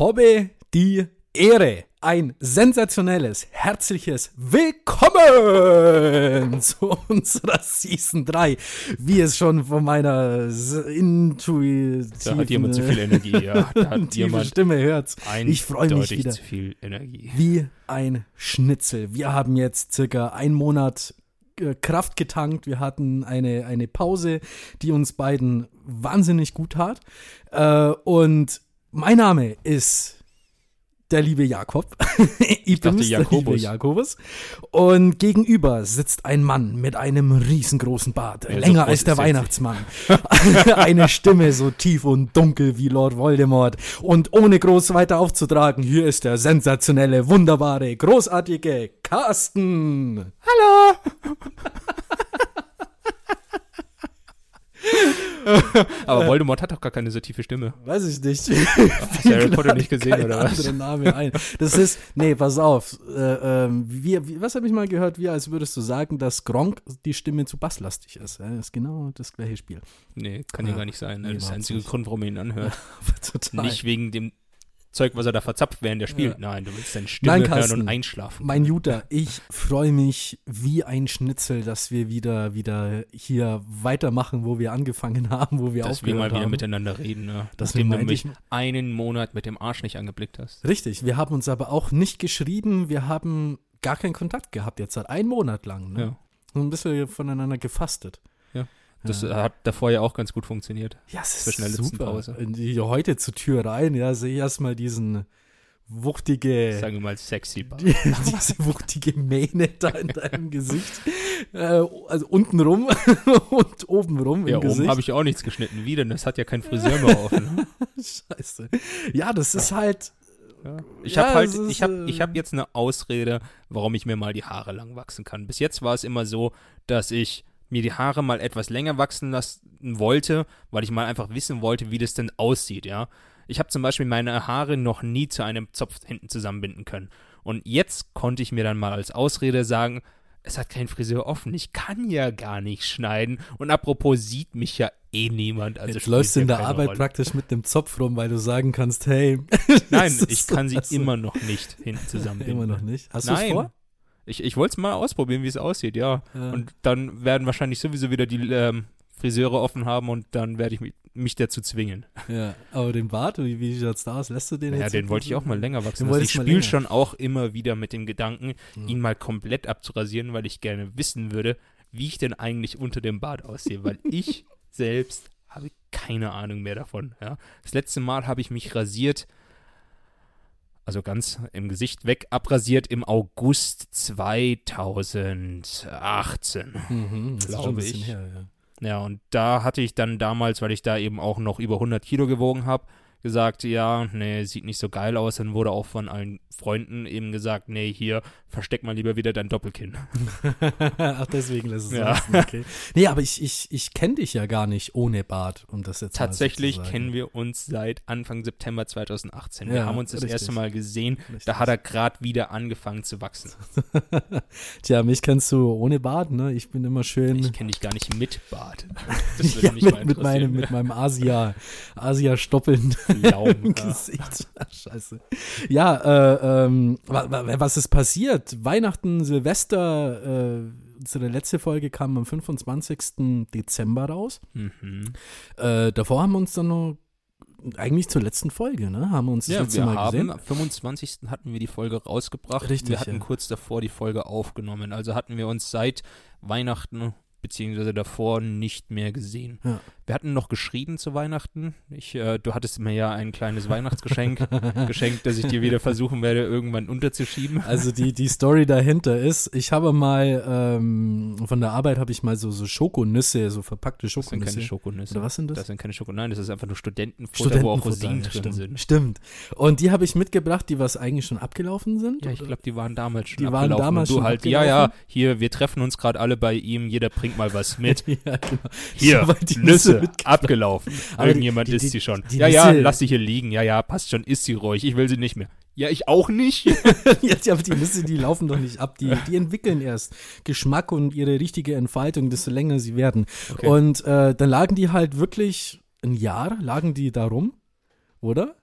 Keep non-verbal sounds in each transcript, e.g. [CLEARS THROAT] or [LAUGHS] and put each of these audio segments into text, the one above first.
habe die Ehre, ein sensationelles, herzliches Willkommen [LAUGHS] zu unserer Season 3, wie es schon von meiner intuitiven Da hat jemand zu viel Energie, ja. [LAUGHS] Da hat jemand Stimme hört's. Ich freue mich wieder. zu viel Energie. Wie ein Schnitzel. Wir haben jetzt circa einen Monat äh, Kraft getankt. Wir hatten eine, eine Pause, die uns beiden wahnsinnig gut tat. Äh, und mein Name ist der liebe Jakob. [LAUGHS] ich bin's, der liebe Jakobus. Und gegenüber sitzt ein Mann mit einem riesengroßen Bart, Ja, so länger groß als der er Weihnachtsmann. [LAUGHS] eine Stimme so tief und dunkel wie Lord Voldemort. Und ohne groß weiter aufzutragen, hier ist der sensationelle, wunderbare, großartige Carsten. Hallo! [LAUGHS] Aber Voldemort hat doch gar keine so tiefe Stimme. Weiß ich nicht. Hast du Harry [LAUGHS] Potter nicht gesehen, oder was? Name ein. Das ist, nee, pass auf. Äh, ähm, wie, wie, was habe ich mal gehört? Wie als würdest du sagen, dass Gronk die Stimme zu basslastig ist. Ja, das ist genau das gleiche Spiel. Nee, kann Ja, ja gar nicht sein. Ne? Das ist der einzige. Grund, warum man ihn anhört. [LAUGHS] Total. Nicht wegen dem Zeug, was er da verzapft, während er spielt. Nein, du willst deine Stimme Nein, hören Carsten. und einschlafen. Mein Juter, ich freue mich wie ein Schnitzel, dass wir wieder, wieder hier weitermachen, wo wir angefangen [LAUGHS] haben, wo wir dass wir aufgehört mal wieder haben. miteinander reden, ne? Das nachdem du mich ich- einen Monat mit dem Arsch nicht angeblickt hast. Richtig, wir haben uns aber auch nicht geschrieben, wir haben gar keinen Kontakt gehabt jetzt seit einem Monat lang. Ne? Ja. So ein bisschen voneinander gefastet. Das Ja. hat davor ja auch ganz gut funktioniert. Ja, es ist super. Heute zur Tür rein, ja, sehe ich erstmal diesen wuchtige, Sagen wir mal sexy Bar. die, diese wuchtige Mähne da in deinem Gesicht. Äh, also unten rum [LAUGHS] und oben rum Ja, im Gesicht. oben habe ich auch nichts geschnitten. Wie denn? Das hat ja kein Friseur mehr offen. [LAUGHS] Scheiße. Ja, das ist halt. Ja. Ich Ja, habe halt, ist, ich habe, äh, ich habe jetzt eine Ausrede, warum ich mir mal die Haare lang wachsen kann. Bis jetzt war es immer so, dass ich mir die Haare mal etwas länger wachsen lassen wollte, weil ich mal einfach wissen wollte, wie das denn aussieht, ja. Ich habe zum Beispiel meine Haare noch nie zu einem Zopf hinten zusammenbinden können. Und jetzt konnte ich mir dann mal als Ausrede sagen, es hat kein Friseur offen, ich kann ja gar nicht schneiden. Und apropos sieht mich ja eh niemand. Also Jetzt läufst du in der Arbeit Rolle. praktisch mit dem Zopf rum, weil du sagen kannst, hey. [LAUGHS] Nein, ich kann sie also- immer noch nicht hinten [LAUGHS] zusammenbinden. Immer noch nicht. Hast du es vor? Ich, ich wollte es mal ausprobieren, wie es aussieht, ja. Ja. Und dann werden wahrscheinlich sowieso wieder die ähm, Friseure offen haben und dann werde ich mich, mich dazu zwingen. [LAUGHS] Ja, aber den Bart, wie, wie schaut's da aus? Lässt du den Ja, jetzt? den wollte ich auch mal länger wachsen lassen. Ich spiele schon auch immer wieder mit dem Gedanken, Ja. ihn mal komplett abzurasieren, weil ich gerne wissen würde, wie ich denn eigentlich unter dem Bart aussehe, weil [LAUGHS] ich selbst habe keine Ahnung mehr davon. Ja. Das letzte Mal habe ich mich rasiert, also ganz im Gesicht weg, abrasiert im August 2018. Mhm, das ist schon ein Glaube bisschen ich. her, ja. Ja, und da hatte ich dann damals, weil ich da eben auch noch über 100 Kilo gewogen habe, gesagt, ja, nee, sieht nicht so geil aus. Dann wurde auch von allen Freunden eben gesagt, nee, hier, versteck mal lieber wieder dein Doppelkinn. [LAUGHS] Ach, deswegen lässt es Ja. lassen, okay. Nee, aber ich, ich, ich kenne dich ja gar nicht ohne Bart, um das jetzt Tatsächlich so kennen wir uns seit Anfang September 2018. Wir Ja, haben uns das richtig. erste Mal gesehen, Richtig. da hat er gerade wieder angefangen zu wachsen. [LAUGHS] Tja, mich kennst du ohne Bart, ne? Ich bin immer schön. Ich kenne dich gar nicht mit Bart. Das [LAUGHS] würde ja, mich mal mit, mit meinem, mit meinem Asia, im ja. Gesicht. Ach, scheiße. Ja, äh, ähm, wa, wa, was ist passiert? Weihnachten, Silvester, äh, unsere letzte Folge kam am 25. Dezember raus. Mhm. Äh, davor haben wir uns dann noch, eigentlich zur letzten Folge, ne? Haben wir uns das Ja, letzte wir Mal haben gesehen. am 25. hatten wir die Folge rausgebracht. Richtig, wir hatten ja. kurz davor die Folge aufgenommen. Also hatten wir uns seit Weihnachten beziehungsweise davor nicht mehr gesehen. Ja. Wir hatten noch geschrieben zu Weihnachten. Ich, äh, du hattest mir ja ein kleines Weihnachtsgeschenk [LAUGHS] geschenkt, das ich dir wieder versuchen werde, irgendwann unterzuschieben. Also die, die Story dahinter ist, ich habe mal ähm, von der Arbeit habe ich mal so, so Schokonüsse, so verpackte Das sind keine Schokonüsse. Schokonüsse. Oder was sind das? Das sind keine Schokonüsse. Nein, das ist einfach nur Studentenfutter, wo auch Rosinen ja, drin stimmt. sind. Stimmt. Und die habe ich mitgebracht, die was eigentlich schon abgelaufen sind. Ja, ich glaube, die waren damals schon Die waren abgelaufen. damals und du schon halt, ja, ja, abgelaufen? hier, wir treffen uns gerade alle bei ihm, jeder bringt mal was mit. [LAUGHS] ja, genau. Hier, Nüsse. [LAUGHS] abgelaufen. Aber Irgendjemand die- isst die- sie schon. die ja, ja, lass sie hier liegen. Ja, ja, passt schon, isst sie ruhig. Ich will sie nicht mehr. Ja, ich auch nicht. [LAUGHS] Jetzt, aber die Nüsse, die laufen doch nicht ab. Die, die entwickeln erst Geschmack und ihre richtige Entfaltung, desto länger sie werden. Okay. Und äh, dann lagen die halt wirklich ein Jahr, lagen die da rum, oder?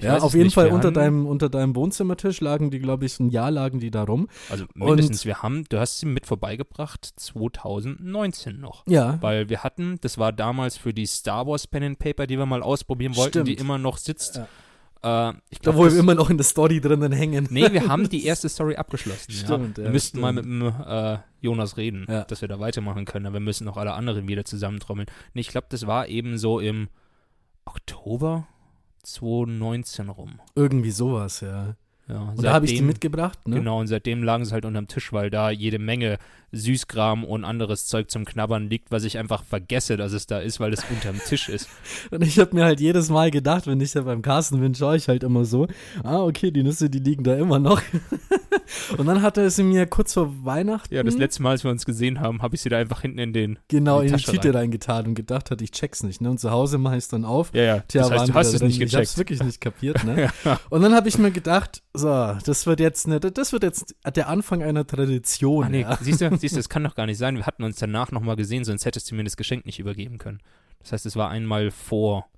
Ich ja, auf jeden nicht. Fall Wir unter deinem, unter deinem Wohnzimmertisch lagen die, glaube ich, ein Jahr lagen die da rum. Also mindestens, wir haben, du hast sie mit vorbeigebracht 2019 noch. Ja. Weil wir hatten, das war damals für die Star Wars Pen and Paper, die wir mal ausprobieren wollten, die Stimmt. immer noch sitzt. Ja. Äh, ich Da glaube, wo wir immer noch in der Story drinnen hängen. Nee, wir haben die [LAUGHS] erste Story abgeschlossen. Stimmt, ja. ja, Wir müssten mal mit stimmt. dem äh, Jonas reden, Ja. dass wir da weitermachen können. Aber wir müssen auch alle anderen wieder zusammentrommeln. Nee, ich glaube, das war eben so im Oktober 2019 rum. Irgendwie sowas, ja. Ja, Und da habe ich die mitgebracht, ne? Genau, und seitdem lagen sie halt unterm Tisch, weil da jede Menge Süßkram und anderes Zeug zum Knabbern liegt, was ich einfach vergesse, dass es da ist, weil es unterm Tisch ist. [LAUGHS] Und ich habe mir halt jedes Mal gedacht, wenn ich da beim Carsten bin, schaue ich halt immer so, ah, okay, die Nüsse, die liegen da immer noch. [LAUGHS] und dann hatte sie mir kurz vor Weihnachten Ja, das letzte Mal, als wir uns gesehen haben, habe ich sie da einfach hinten in den. genau in in die die Tasche Tüte reingetan und gedacht hat, ich check's nicht, ne? Und zu Hause mache ich dann auf. Ja, ja. Tja, das heißt, du hast die es nicht drin. Ich hab's gecheckt. wirklich nicht kapiert, [LAUGHS] ne? Und dann habe ich mir gedacht, so, das wird jetzt ne, das wird jetzt der Anfang einer Tradition. Ah, nee, ja. siehst du, [LAUGHS] siehst du, das kann doch gar nicht sein. Wir hatten uns danach nochmal gesehen, sonst hättest du mir das Geschenk nicht übergeben können. Das heißt, es war einmal vor.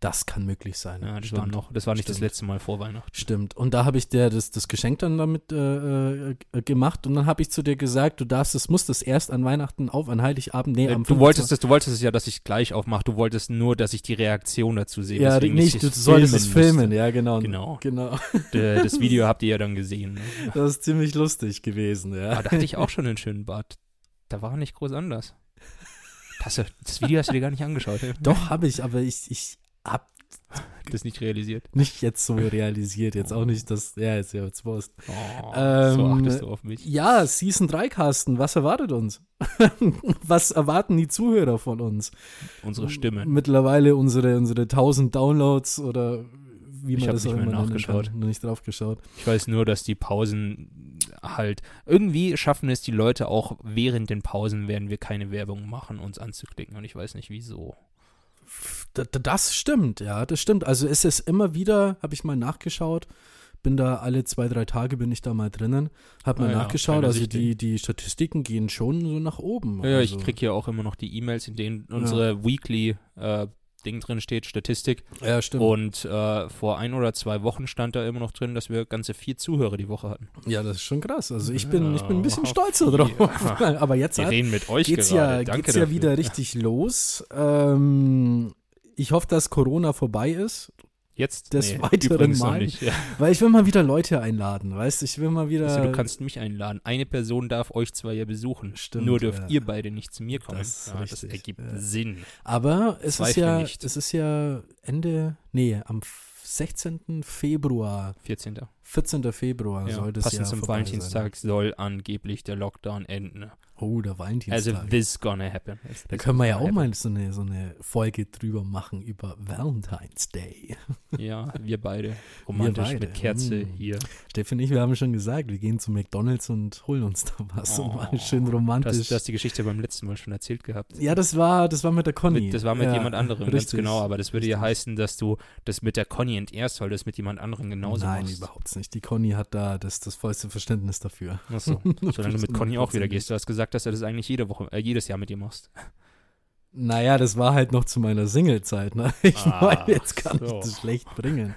Das kann möglich sein. Ja, das Stimmt. war noch, das war nicht das Stimmt. letzte Mal vor Weihnachten. Stimmt. Und da habe ich dir das, das Geschenk dann damit äh, äh, gemacht und dann habe ich zu dir gesagt, du darfst es, musst es erst an Weihnachten auf, an Heiligabend, nee, Äh, am du wolltest 25. es, du wolltest es ja, dass ich gleich aufmache. Du wolltest nur, dass ich die Reaktion dazu sehe. Ja, nicht, ich du es solltest es filmen ja, genau. Genau. Genau. D- [LAUGHS] Das Video habt ihr ja dann gesehen. Ne? [LAUGHS] Das ist ziemlich lustig gewesen, ja. Aber da hatte ich auch [LAUGHS] schon einen schönen Bart. Da war nicht groß anders. Das, das Video hast du dir gar nicht angeschaut. Doch, habe ich, aber ich, ich habe Das nicht realisiert. nicht jetzt so realisiert, jetzt auch nicht, dass, ja, ist ja jetzt Wurst. Oh, Ähm, so achtest du auf mich. Ja, Season 3 Casten, was erwartet uns? [LAUGHS] was erwarten die Zuhörer von uns? Unsere Stimme. Mittlerweile unsere, unsere 1000 Downloads oder wie Ich man hab das nicht auch immer nachgeschaut. kann. Nicht drauf geschaut. Ich weiß nur, dass die Pausen halt irgendwie schaffen es die Leute auch während den Pausen werden wir keine Werbung machen, uns anzuklicken und ich weiß nicht wieso. Das stimmt, ja, das stimmt. Also es ist immer wieder, habe ich mal nachgeschaut, bin da alle zwei, drei Tage bin ich da mal drinnen, habe mal Ah ja, nachgeschaut, kleine also die, die Statistiken gehen schon so nach oben. Ja, also, ich kriege ja auch immer noch die E-Mails, in denen unsere Weekly äh, Ding drin steht, Statistik. Ja, stimmt. Und äh, vor ein oder zwei Wochen stand da immer noch drin, dass wir ganze vier Zuhörer die Woche hatten. ja, das ist schon krass. Also ich bin, ich bin ein bisschen Ja, stolz [LAUGHS] viel. drauf. Aber jetzt Wir hat, reden mit euch [LAUGHS] geht's gerade. ja, Danke geht's ja wieder richtig los. Ähm, ich hoffe, dass Corona vorbei ist, Jetzt des nee, weiteren Mal. nicht. Ja. weil ich will mal wieder Leute einladen, weißt du? Ich will mal wieder. Also, du kannst mich einladen. Eine Person darf euch zwei ja besuchen. Stimmt, Nur dürft ja. ihr beide nicht zu mir kommen. Das ja, das ergibt. Sinn. Aber es ist ja, nicht. es ist ja Ende, nee, am 16. Februar, 14. 14. Februar Ja, soll das passend ja zum Valentinstag soll angeblich der Lockdown enden. Sein. Oh, der Also Valentinstag. this gonna happen. da können wir ja auch mal so eine, so eine Folge drüber machen über Valentine's Day. [LAUGHS] Ja, wir beide. Romantisch beide, mit Kerze mm. hier. Steffen und ich, wir haben schon gesagt, wir gehen zu McDonalds und holen uns da was und Oh, mal schön romantisch. du hast die Geschichte beim letzten Mal schon erzählt gehabt. ja, das war, das war mit der Conny. Mit, das war mit ja, jemand anderem, ganz richtig. genau. Aber das würde ja heißen, dass du das mit der Conny entehrst, weil du es mit jemand anderem genauso Nein, machst. überhaupt nicht. Die Conny hat da das, das vollste Verständnis dafür. Achso, [LAUGHS] solange du mit Conny auch wieder 100%. gehst. Du hast gesagt, dass du das eigentlich jede Woche, äh, jedes Jahr mit ihr machst. Naja, das war halt noch zu meiner Singlezeit. Ne? [LAUGHS] Ich Ach meine, jetzt kann so. ich das schlecht bringen.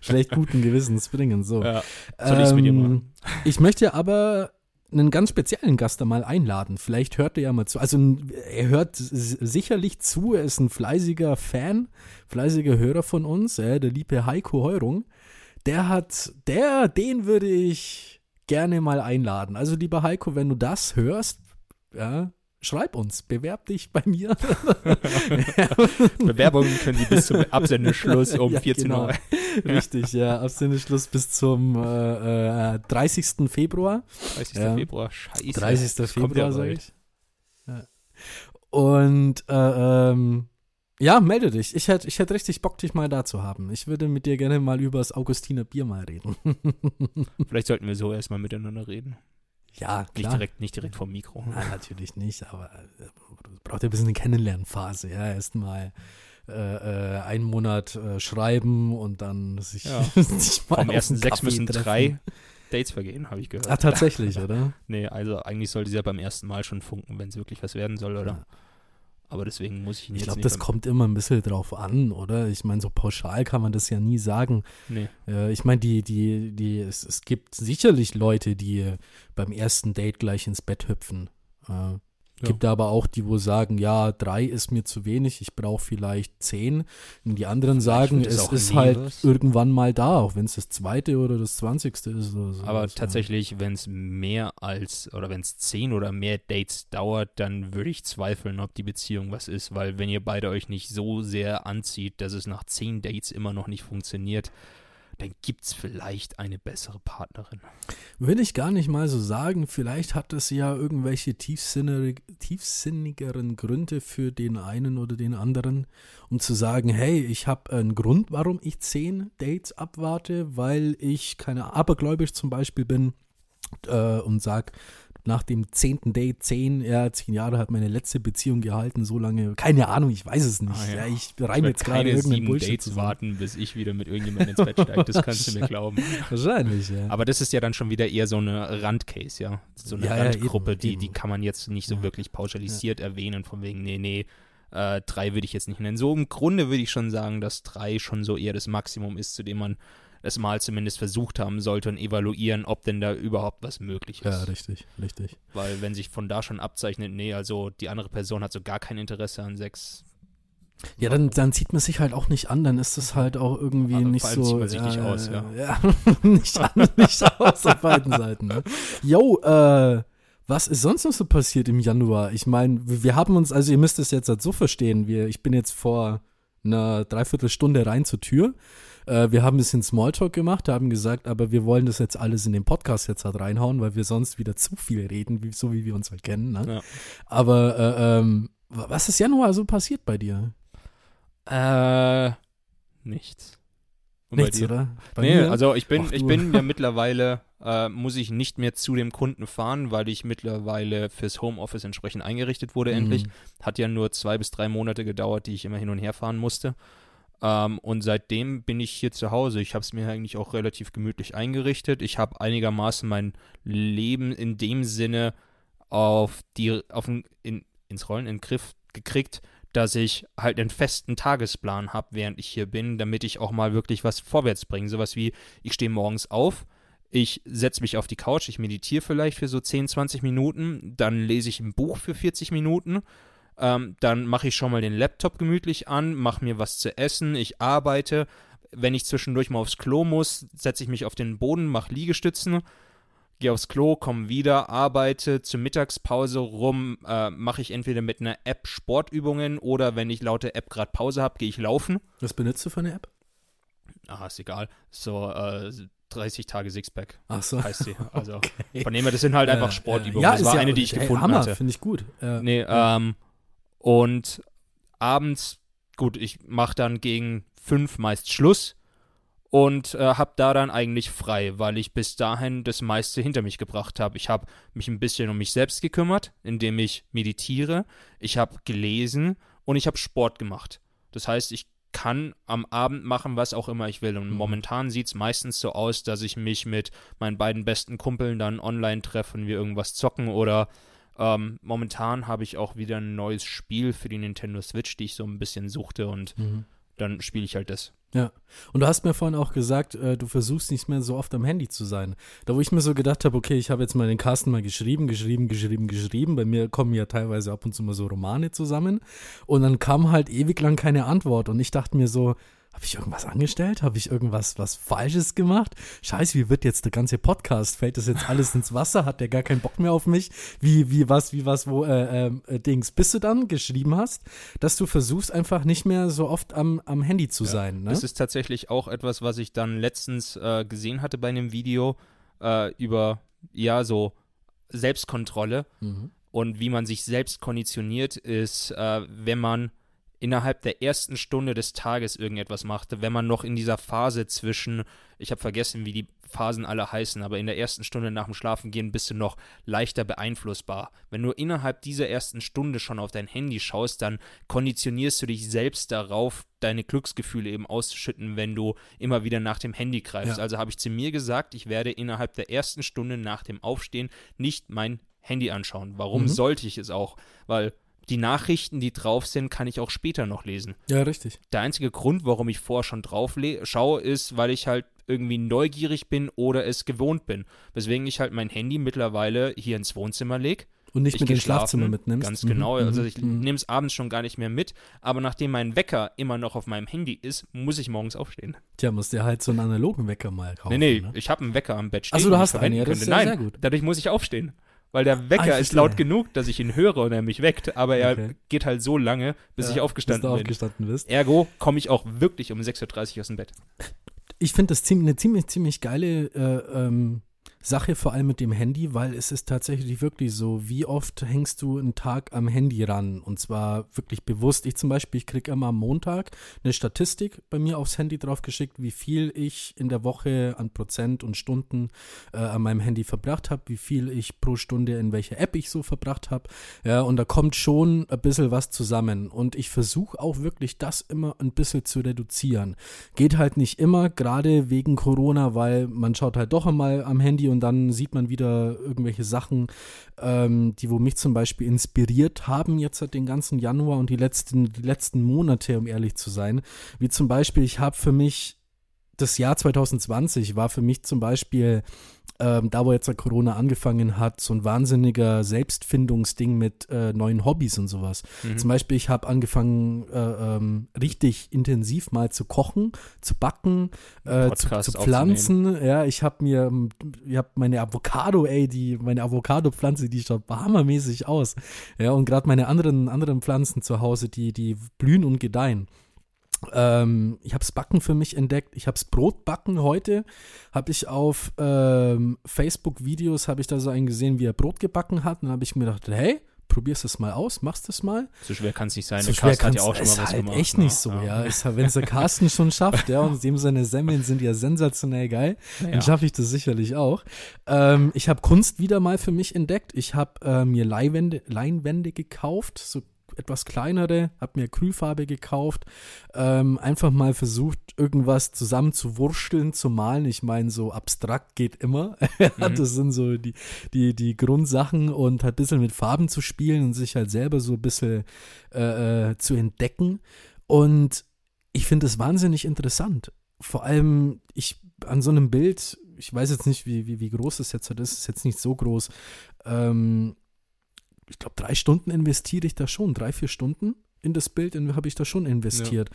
schlecht guten Gewissens bringen. So. Ja. Soll ich's mit dir Ähm, machen? Ich möchte aber einen ganz speziellen Gast da mal einladen. Vielleicht hört er ja mal zu. Also er hört sicherlich zu. Er ist ein fleißiger Fan, fleißiger Hörer von uns. Ja, der liebe Heiko Heurung. Der hat, der, den würde ich gerne mal einladen. Also lieber Heiko, wenn du das hörst, ja, schreib uns, bewerb dich bei mir. [LAUGHS] Bewerbungen können Sie bis zum Absendeschluss um [LAUGHS] Ja, 14 genau. Uhr. [LAUGHS] Richtig, ja. Absendeschluss bis zum äh, äh, 30. Februar. 30. Ja. Februar, scheiße. 30. Das kommt ja Februar, sage bald. ich. Ja. Und äh, ähm, ja, melde dich. Ich hätte ich hätt richtig Bock, dich mal da zu haben. Ich würde mit dir gerne mal über das Augustiner Bier mal reden. [LAUGHS] Vielleicht sollten wir so erstmal miteinander reden. ja, Nicht klar. direkt, nicht direkt vom Mikro. Nein, natürlich nicht, aber äh, braucht ja ein bisschen eine Kennenlernphase. Ja, erstmal äh, äh, einen Monat äh, schreiben und dann sich, Ja. [LAUGHS] sich mal Vom ersten sechs müssen treffen. drei Dates vergehen, habe ich gehört. Ah, tatsächlich, oder? [LAUGHS] Nee, also eigentlich sollte sie ja beim ersten Mal schon funken, wenn es wirklich was werden soll, oder? Aber deswegen muss ich ihn Ich glaube, das kommt immer ein bisschen drauf an, oder? Ich meine, so pauschal kann man das ja nie sagen. Nee. Äh, ich meine, die, die, die, es, es gibt sicherlich Leute, die beim ersten Date gleich ins Bett hüpfen. Äh, Gibt aber auch die, wo sagen, ja, drei ist mir zu wenig, ich brauche vielleicht zehn. Und die anderen sagen, es ist halt was. irgendwann mal da, auch wenn es das zweite oder das zwanzigste ist. Oder so. Aber Ja. tatsächlich, wenn es mehr als, oder wenn es zehn oder mehr Dates dauert, dann würde ich zweifeln, ob die Beziehung was ist, weil wenn ihr beide euch nicht so sehr anzieht, dass es nach zehn Dates immer noch nicht funktioniert, dann gibt es vielleicht eine bessere Partnerin. Will ich gar nicht mal so sagen. Vielleicht hat es ja irgendwelche tiefsinnig, tiefsinnigeren Gründe für den einen oder den anderen, um zu sagen, hey, ich habe einen Grund, warum ich zehn Dates abwarte, weil ich keine abergläubisch zum Beispiel bin äh, und sag nach dem zehnten Date, zehn, ja, zehn Jahre hat meine letzte Beziehung gehalten, so lange, keine Ahnung, ich weiß es nicht. Ah, ja. ja. ich reime jetzt gerade irgendeinen sieben Bullshit Dates zusammen. warten, bis ich wieder mit irgendjemandem ins Bett steige. Das kannst du mir [LAUGHS] glauben. Wahrscheinlich, ja. Aber das ist ja dann schon wieder eher so eine Randcase, ja. So eine Ja, Randgruppe, eben, die, die eben. kann man jetzt nicht so wirklich pauschalisiert erwähnen, von wegen, nee, nee, äh, drei würde ich jetzt nicht nennen. So im Grunde würde ich schon sagen, dass drei schon so eher das Maximum ist, zu dem man es mal zumindest versucht haben sollte und evaluieren, ob denn da überhaupt was möglich ist. ja, richtig, richtig. Weil wenn sich von da schon abzeichnet, nee, also die andere Person hat so gar kein Interesse an Sex, Ja, dann, dann zieht man sich halt auch nicht an, dann ist das halt auch irgendwie Aber nicht so. zieht man sich nicht aus, ja. ja. [LAUGHS] nicht an, nicht aus auf beiden Seiten. Ne? Yo, äh, was ist sonst noch so passiert im Januar? Ich meine, wir wir haben uns, also ihr müsst es jetzt halt so verstehen, wir, ich bin jetzt vor einer Dreiviertelstunde rein zur Tür. Äh, wir haben ein bisschen Smalltalk gemacht, haben gesagt, aber wir wollen das jetzt alles in den Podcast jetzt halt reinhauen, weil wir sonst wieder zu viel reden, wie, so wie wir uns halt kennen. Ne? Ja. Aber äh, ähm, wa- was ist Januar so passiert bei dir? Äh, nichts. Und bei Nichts, dir? oder? Bei nee, mir? also ich bin, Ach, ich bin ja [LAUGHS] mittlerweile, äh, muss ich nicht mehr zu dem Kunden fahren, weil ich mittlerweile fürs Homeoffice entsprechend eingerichtet wurde endlich. Mhm. Hat ja nur zwei bis drei Monate gedauert, die ich immer hin und her fahren musste. Ähm, und seitdem bin ich hier zu Hause. Ich habe es mir eigentlich auch relativ gemütlich eingerichtet. Ich habe einigermaßen mein Leben in dem Sinne auf die, auf den, in, ins Rollen, in den Griff gekriegt, dass ich halt einen festen Tagesplan habe, während ich hier bin, damit ich auch mal wirklich was vorwärts bringe. Sowas wie, ich stehe morgens auf, ich setze mich auf die Couch, ich meditiere vielleicht für so 10, 20 Minuten, dann lese ich ein Buch für 40 Minuten, ähm, dann mache ich schon mal den Laptop gemütlich an, mache mir was zu essen, ich arbeite. Wenn ich zwischendurch mal aufs Klo muss, setze ich mich auf den Boden, mache Liegestützen, gehe aufs Klo, komme wieder, arbeite zur Mittagspause rum, äh, mache ich entweder mit einer App Sportübungen oder wenn ich laute App gerade Pause habe, gehe ich laufen. Was benutzt du für eine App? Ah, ist egal. So äh, 30 Tage Sixpack Ach so. heißt sie. [LAUGHS] Also von dem her, das sind halt einfach Äh, Sportübungen. Ja, das ist war ja, eine, die ich hey, gefunden Hammer, hatte. finde ich gut. Äh, Nee, ähm, und abends, gut, ich mache dann gegen fünf meist Schluss und äh, habe da dann eigentlich frei, weil ich bis dahin das meiste hinter mich gebracht habe. Ich habe mich ein bisschen um mich selbst gekümmert, indem ich meditiere, ich habe gelesen und ich habe Sport gemacht. Das heißt, ich kann am Abend machen, was auch immer ich will. Und Mhm. momentan sieht es meistens so aus, dass ich mich mit meinen beiden besten Kumpeln dann online treffe und wir irgendwas zocken oder ähm, momentan habe ich auch wieder ein neues Spiel für die Nintendo Switch, die ich so ein bisschen suchte und mhm. dann spiele ich halt das. Ja. Und du hast mir vorhin auch gesagt, äh, du versuchst nicht mehr so oft am Handy zu sein. Da wo ich mir so gedacht habe, okay, ich habe jetzt mal den Carsten mal geschrieben, geschrieben, geschrieben, geschrieben. Bei mir kommen ja teilweise ab und zu mal so Romane zusammen. Und dann kam halt ewig lang keine Antwort. Und ich dachte mir so, habe ich irgendwas angestellt? Habe ich irgendwas was Falsches gemacht? Scheiße, wie wird jetzt der ganze Podcast? Fällt das jetzt alles ins Wasser? Hat der gar keinen Bock mehr auf mich? Wie, wie, was, wie, was, wo, äh, äh, Dings, bis du dann geschrieben hast, dass du versuchst einfach nicht mehr so oft am, am Handy zu sein, ne? Das ist tatsächlich auch etwas, was ich dann letztens äh, gesehen hatte bei einem Video äh, über, ja, so Selbstkontrolle Mhm. und wie man sich selbst konditioniert ist, äh, wenn man innerhalb der ersten Stunde des Tages irgendetwas macht, wenn man noch in dieser Phase zwischen, ich habe vergessen, wie die Phasen alle heißen, aber in der ersten Stunde nach dem Schlafengehen bist du noch leichter beeinflussbar. Wenn du innerhalb dieser ersten Stunde schon auf dein Handy schaust, dann konditionierst du dich selbst darauf, deine Glücksgefühle eben auszuschütten, wenn du immer wieder nach dem Handy greifst. Ja. Also habe ich zu mir gesagt, ich werde innerhalb der ersten Stunde nach dem Aufstehen nicht mein Handy anschauen. Warum Mhm. sollte ich es auch? Weil die Nachrichten, die drauf sind, kann ich auch später noch lesen. Ja, richtig. Der einzige Grund, warum ich vorher schon drauf schaue, ist, weil ich halt irgendwie neugierig bin oder es gewohnt bin. Weswegen ich halt mein Handy mittlerweile hier ins Wohnzimmer lege. Und nicht Ich mit ins Schlafzimmer mitnimmst. Ganz Mhm, genau. mhm, Also ich mhm. nehme es abends schon gar nicht mehr mit. Aber nachdem mein Wecker immer noch auf meinem Handy ist, muss ich morgens aufstehen. Tja, musst dir halt so einen analogen Wecker mal kaufen. nee, nee, Ne? ich habe einen Wecker am Bett stehen. Ach so, du hast einen, ja, das ist ja Nein, sehr gut. dadurch muss ich aufstehen. Weil der Ah, Wecker ich ist laut genug, dass ich ihn höre und er mich weckt. Aber er Okay. geht halt so lange, bis Ja, ich aufgestanden bis du bin. aufgestanden bist. Ergo komme ich auch wirklich um 6.30 Uhr aus dem Bett. Ich finde das ziemlich, eine ziemlich, ziemlich geile äh, ähm, Sache, vor allem mit dem Handy, weil es ist tatsächlich wirklich so, wie oft hängst du einen Tag am Handy ran und zwar wirklich bewusst. Ich zum Beispiel, ich kriege immer am Montag eine Statistik bei mir aufs Handy draufgeschickt, wie viel ich in der Woche an Prozent und Stunden äh, an meinem Handy verbracht habe, wie viel ich pro Stunde in welcher App ich so verbracht habe. Ja, und da kommt schon ein bisschen was zusammen und ich versuche auch wirklich das immer ein bisschen zu reduzieren. Geht halt nicht immer, gerade wegen Corona, weil man schaut halt doch einmal am Handy und dann sieht man wieder irgendwelche Sachen, ähm, die wo mich zum Beispiel inspiriert haben jetzt seit den ganzen Januar und die letzten, die letzten Monate, um ehrlich zu sein. Wie zum Beispiel, ich habe für mich das Jahr 2020 war für mich zum Beispiel, ähm, da wo jetzt der Corona angefangen hat, so ein wahnsinniger Selbstfindungsding mit äh, neuen Hobbys und sowas. Mhm. Zum Beispiel, ich habe angefangen, äh, ähm, richtig intensiv mal zu kochen, zu backen, äh, zu, zu pflanzen. Ja, ich habe mir, ich habe meine Avocado, ey, die, meine Avocado-Pflanze, die schaut hammermäßig aus. Ja, und gerade meine anderen, anderen Pflanzen zu Hause, die, die blühen und gedeihen. Ähm, ich habe das Backen für mich entdeckt. Ich habe das Brotbacken heute. Habe ich auf ähm, Facebook-Videos, habe ich da so einen gesehen, wie er Brot gebacken hat. Und dann habe ich mir gedacht, hey, probierst es mal aus, machst es mal. So schwer kann es nicht sein. So der schwer Carsten hat ja auch schon mal ist was halt gemacht. echt ne? nicht so, ja. Ist halt, Wenn es der Carsten schon schafft, ja, und dem seine Semmeln sind ja sensationell geil, Ja. dann schaffe ich das sicherlich auch. Ähm, ich habe Kunst wieder mal für mich entdeckt. Ich habe äh, mir Leinwände, Leinwände gekauft, so etwas kleinere, habe mir Acrylfarbe gekauft, ähm, einfach mal versucht, irgendwas zusammen zu wursteln, zu malen. Ich meine, so abstrakt geht immer. [LAUGHS] Mhm. das sind so die, die, die Grundsachen und halt ein bisschen mit Farben zu spielen und sich halt selber so ein bisschen äh, äh, zu entdecken. Und ich finde es wahnsinnig interessant. Vor allem, ich an so einem Bild, ich weiß jetzt nicht, wie, wie, wie groß es jetzt ist, es ist jetzt nicht so groß. Ähm, ich glaube, drei Stunden investiere ich da schon, drei, vier Stunden in das Bild habe ich da schon investiert.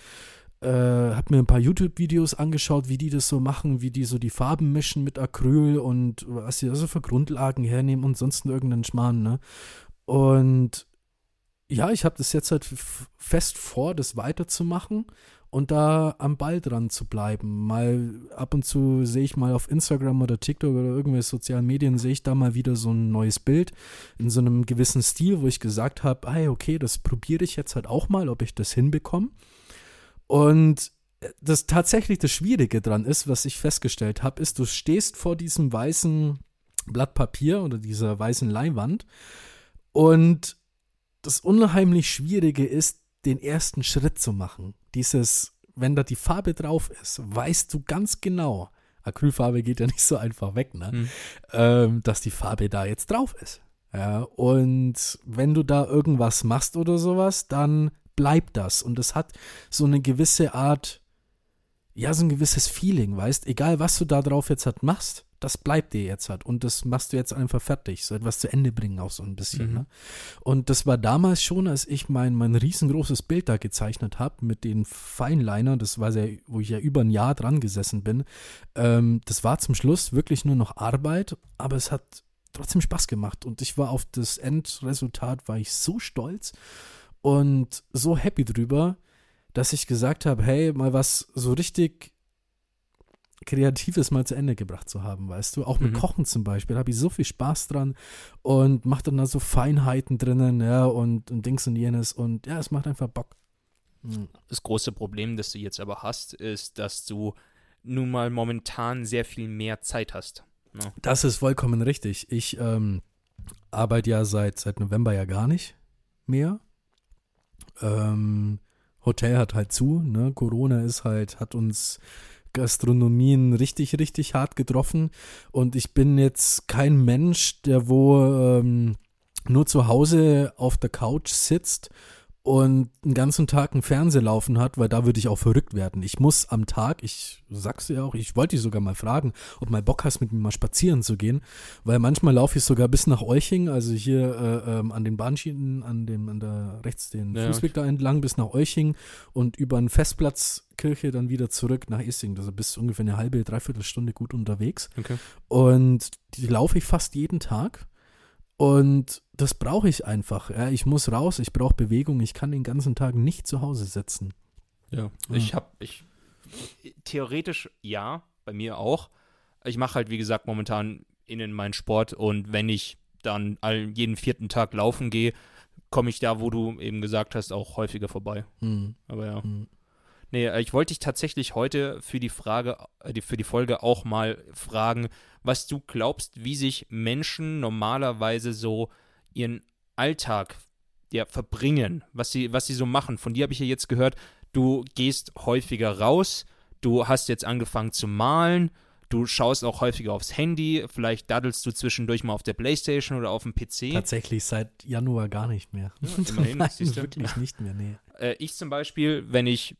Äh, habe mir ein paar YouTube-Videos angeschaut, wie die das so machen, wie die so die Farben mischen mit Acryl und was sie da so für Grundlagen hernehmen und sonst irgendeinen Schmarrn, ne? Und ja, ich habe das jetzt halt fest vor, das weiterzumachen und da am Ball dran zu bleiben. Mal ab und zu sehe ich mal auf Instagram oder TikTok oder irgendwelche sozialen Medien, sehe ich da mal wieder so ein neues Bild in so einem gewissen Stil, wo ich gesagt habe, hey, okay, das probiere ich jetzt halt auch mal, ob ich das hinbekomme. Und das tatsächlich das Schwierige dran ist, was ich festgestellt habe, ist, du stehst vor diesem weißen Blatt Papier oder dieser weißen Leinwand und das unheimlich Schwierige ist, den ersten Schritt zu machen. Dieses, wenn da die Farbe drauf ist, weißt du ganz genau, Acrylfarbe geht ja [LAUGHS] nicht so einfach weg, ne? Hm. ähm, dass die Farbe da jetzt drauf ist. Ja, und wenn du da irgendwas machst oder sowas, dann bleibt das. Und es hat so eine gewisse Art, ja, so ein gewisses Feeling, weißt, egal was du da drauf jetzt halt machst, das bleibt dir jetzt halt. Und das machst du jetzt einfach fertig. So etwas zu Ende bringen auch so ein bisschen. Mhm. Ne? Und das war damals schon, als ich mein, mein riesengroßes Bild da gezeichnet habe mit den Feinliner, das war sehr, wo ich ja über ein Jahr dran gesessen bin. Ähm, das war zum Schluss wirklich nur noch Arbeit, aber es hat trotzdem Spaß gemacht. Und ich war auf das Endresultat, war ich so stolz und so happy drüber, dass ich gesagt habe, hey, mal was so richtig Kreatives mal zu Ende gebracht zu haben, weißt du? Auch mit Mhm. Kochen zum Beispiel habe ich so viel Spaß dran und mache dann da so Feinheiten drinnen, ja, und, und Dings und jenes und ja, es macht einfach Bock. Mhm. Das große Problem, das du jetzt aber hast, ist, dass du nun mal momentan sehr viel mehr Zeit hast. Ne? Das ist vollkommen richtig. Ich ähm, arbeite ja seit, seit November ja gar nicht mehr. Ähm, Hotel hat halt zu, ne? Corona ist halt, hat uns Gastronomien richtig, richtig hart getroffen. Und ich bin jetzt kein Mensch, der wo ähm, nur zu Hause auf der Couch sitzt und einen ganzen Tag einen Fernseher laufen hat, weil da würde ich auch verrückt werden. Ich muss am Tag, ich sag's dir auch, ich wollte dich sogar mal fragen, ob mal Bock hast, mit mir mal spazieren zu gehen, weil manchmal laufe ich sogar bis nach Euching, also hier äh, ähm, an den Bahnschienen, an dem, an der rechts den Ja, Fußweg da entlang bis nach Euching und über einen Festplatzkirche dann wieder zurück nach Issing. Also bist ungefähr eine halbe, dreiviertel Stunde gut unterwegs. Okay. Und die laufe ich fast jeden Tag. Und das brauche ich einfach. Ja. Ich muss raus, ich brauche Bewegung. Ich kann den ganzen Tag nicht zu Hause sitzen. Ja. Ich habe, ich, theoretisch ja, bei mir auch. Ich mache halt, wie gesagt, momentan innen meinen Sport und wenn ich dann all, jeden vierten Tag laufen gehe, komme ich da, wo du eben gesagt hast, auch häufiger vorbei. Hm. Aber ja. Hm. Nee, äh, ich wollte dich tatsächlich heute für die Frage, äh, für die Folge auch mal fragen, was du glaubst, wie sich Menschen normalerweise so ihren Alltag ja, verbringen, was sie, was sie so machen. Von dir habe ich ja jetzt gehört, du gehst häufiger raus, du hast jetzt angefangen zu malen, du schaust auch häufiger aufs Handy, vielleicht daddelst du zwischendurch mal auf der Playstation oder auf dem PC. Tatsächlich seit Januar gar nicht mehr. immerhin, [LAUGHS] Nein, wirklich nicht mehr, nee. äh, ich zum Beispiel, wenn ich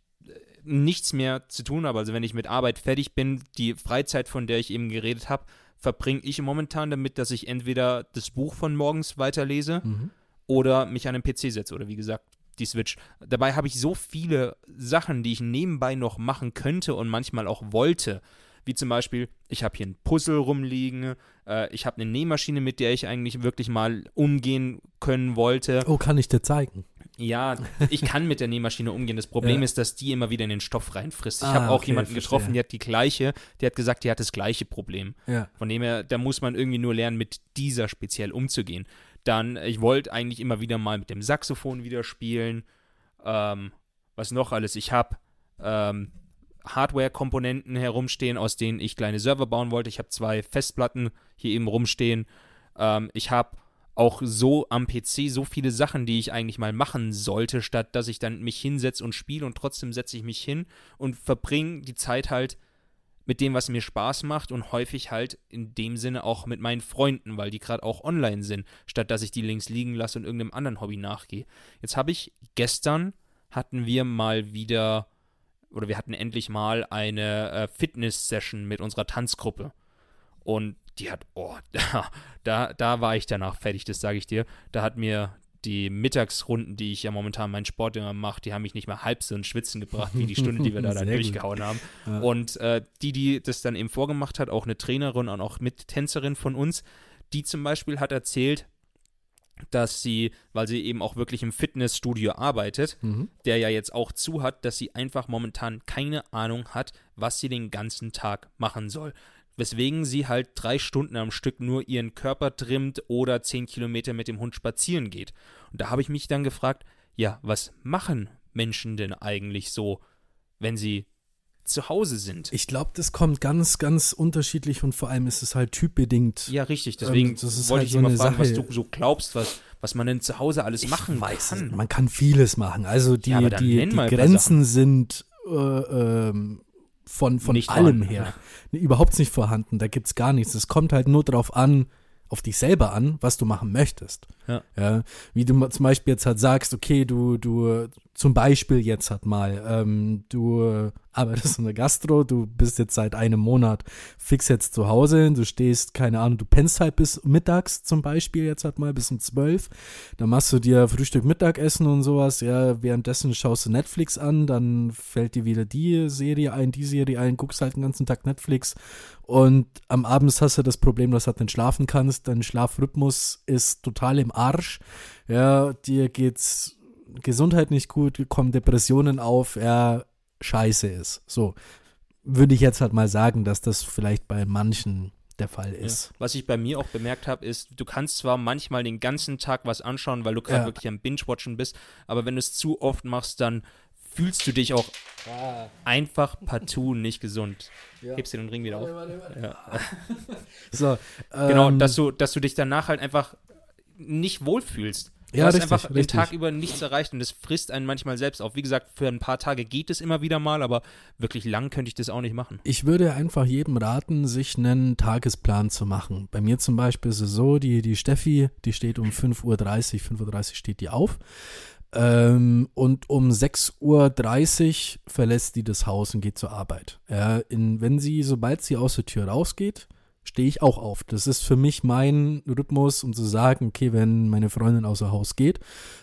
nichts mehr zu tun habe, also wenn ich mit Arbeit fertig bin, die Freizeit, von der ich eben geredet habe, verbringe ich momentan damit, dass ich entweder das Buch von morgens weiterlese Mhm. oder mich an den PC setze oder wie gesagt die Switch. Dabei habe ich so viele Sachen, die ich nebenbei noch machen könnte und manchmal auch wollte. Wie zum Beispiel, ich habe hier ein Puzzle rumliegen, äh, ich habe eine Nähmaschine, mit der ich eigentlich wirklich mal umgehen können wollte. Oh, kann ich dir zeigen? Ja, ich kann mit der Nähmaschine umgehen. Das Problem Ja. ist, dass die immer wieder in den Stoff reinfrisst. Ich Ah, habe auch okay, jemanden verstehe. getroffen, der hat die gleiche, der hat gesagt, die hat das gleiche Problem. Ja. Von dem her, da muss man irgendwie nur lernen, mit dieser speziell umzugehen. Dann, ich wollte eigentlich immer wieder mal mit dem Saxophon wieder spielen. Ähm, was noch alles? Ich habe ähm, Hardware-Komponenten herumstehen, aus denen ich kleine Server bauen wollte. Ich habe zwei Festplatten hier eben rumstehen. Ähm, ich habe auch so am PC so viele Sachen, die ich eigentlich mal machen sollte, statt dass ich dann mich hinsetze und spiele und trotzdem setze ich mich hin und verbringe die Zeit halt mit dem, was mir Spaß macht und häufig halt in dem Sinne auch mit meinen Freunden, weil die gerade auch online sind, statt dass ich die links liegen lasse und irgendeinem anderen Hobby nachgehe. Jetzt habe ich gestern hatten wir mal wieder oder wir hatten endlich mal eine äh, Fitness-Session mit unserer Tanzgruppe. Und die hat, oh, [LAUGHS] da, da, da war ich danach fertig, das sage ich dir. Da hat mir die Mittagsrunden, die ich ja momentan meinen Sport immer mache, die haben mich nicht mehr halb so ins Schwitzen gebracht, wie die Stunde, die wir da [LAUGHS] dann durchgehauen haben. Ja. Und äh, die, die das dann eben vorgemacht hat, auch eine Trainerin und auch Mittänzerin von uns, die zum Beispiel hat erzählt, dass sie, weil sie eben auch wirklich im Fitnessstudio arbeitet, Mhm. der ja jetzt auch zu hat, dass sie einfach momentan keine Ahnung hat, was sie den ganzen Tag machen soll. Weswegen sie halt drei Stunden am Stück nur ihren Körper trimmt oder zehn Kilometer mit dem Hund spazieren geht. Und da habe ich mich dann gefragt, ja, was machen Menschen denn eigentlich so, wenn sie zu Hause sind? Ich glaube, das kommt ganz, ganz unterschiedlich und vor allem ist es halt typbedingt. Ja, richtig. Deswegen Ähm, das ist wollte halt ich so eine fragen, was Sache. du so glaubst, was, was man denn zu Hause alles machen weiß kann. Man kann vieles machen. Also die, Ja, die, die Grenzen sind äh, ähm, von, von Nicht allem vorhanden. her nee, überhaupt nicht vorhanden. Da gibt es gar nichts. Es kommt halt nur darauf an, auf dich selber an, was du machen möchtest. Ja. Ja, wie du zum Beispiel jetzt halt sagst, okay, du, du, zum Beispiel jetzt halt mal, ähm, du arbeitest in der Gastro, du bist jetzt seit einem Monat fix jetzt zu Hause, du stehst, keine Ahnung, du pennst halt bis mittags zum Beispiel jetzt halt mal bis um zwölf, dann machst du dir Frühstück, Mittagessen und sowas, ja, währenddessen schaust du Netflix an, dann fällt dir wieder die Serie ein, die Serie ein, guckst halt den ganzen Tag Netflix. Und am Abend hast du das Problem, dass du halt nicht schlafen kannst, dein Schlafrhythmus ist total im Arsch, ja, dir geht's Gesundheit nicht gut, kommen Depressionen auf, ja, scheiße ist. So, würde ich jetzt halt mal sagen, dass das vielleicht bei manchen der Fall ist. Ja. Was ich bei mir auch bemerkt habe, ist, du kannst zwar manchmal den ganzen Tag was anschauen, weil du gerade Ja. wirklich am Binge-Watchen bist, aber wenn du es zu oft machst, dann fühlst du dich auch einfach partout nicht gesund. Hebst dir den Ring wieder auf. Ja. [LAUGHS] So, Genau, ähm, dass du, dass du dich danach halt einfach nicht wohlfühlst. Du Ja, hast richtig, einfach den richtig. Tag über nichts erreicht und das frisst einen manchmal selbst auf. Wie gesagt, für ein paar Tage geht es immer wieder mal, aber wirklich lang könnte ich das auch nicht machen. Ich würde einfach jedem raten, sich einen Tagesplan zu machen. Bei mir zum Beispiel ist es so, die, die Steffi, die steht um 5.30 Uhr, 5.30 Uhr steht die auf. Ähm, und um 6.30 Uhr verlässt die das Haus und geht zur Arbeit. Ja, in, wenn sie, sobald sie aus der Tür rausgeht, stehe ich auch auf. Das ist für mich mein Rhythmus, um zu sagen, okay, wenn meine Freundin außer Haus geht,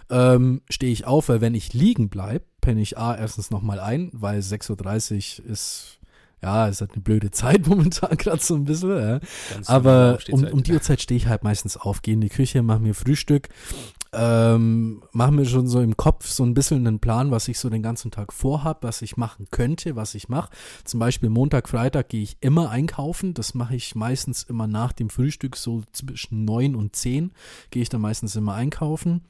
ähm, stehe ich auf, weil wenn ich liegen bleibe, penne ich A erstens nochmal ein, weil 6.30 Uhr ist, ja, ist halt eine blöde Zeit [LAUGHS] momentan gerade so ein bisschen, ja. Aber genau, um, halt. um die Uhrzeit stehe ich halt meistens auf, gehe in die Küche, mache mir Frühstück, ähm, mache mir schon so im Kopf so ein bisschen einen Plan, was ich so den ganzen Tag vorhab, was ich machen könnte, was ich mache. Zum Beispiel Montag, Freitag gehe ich immer einkaufen. Das mache ich meistens immer nach dem Frühstück, so zwischen neun und zehn gehe ich dann meistens immer einkaufen.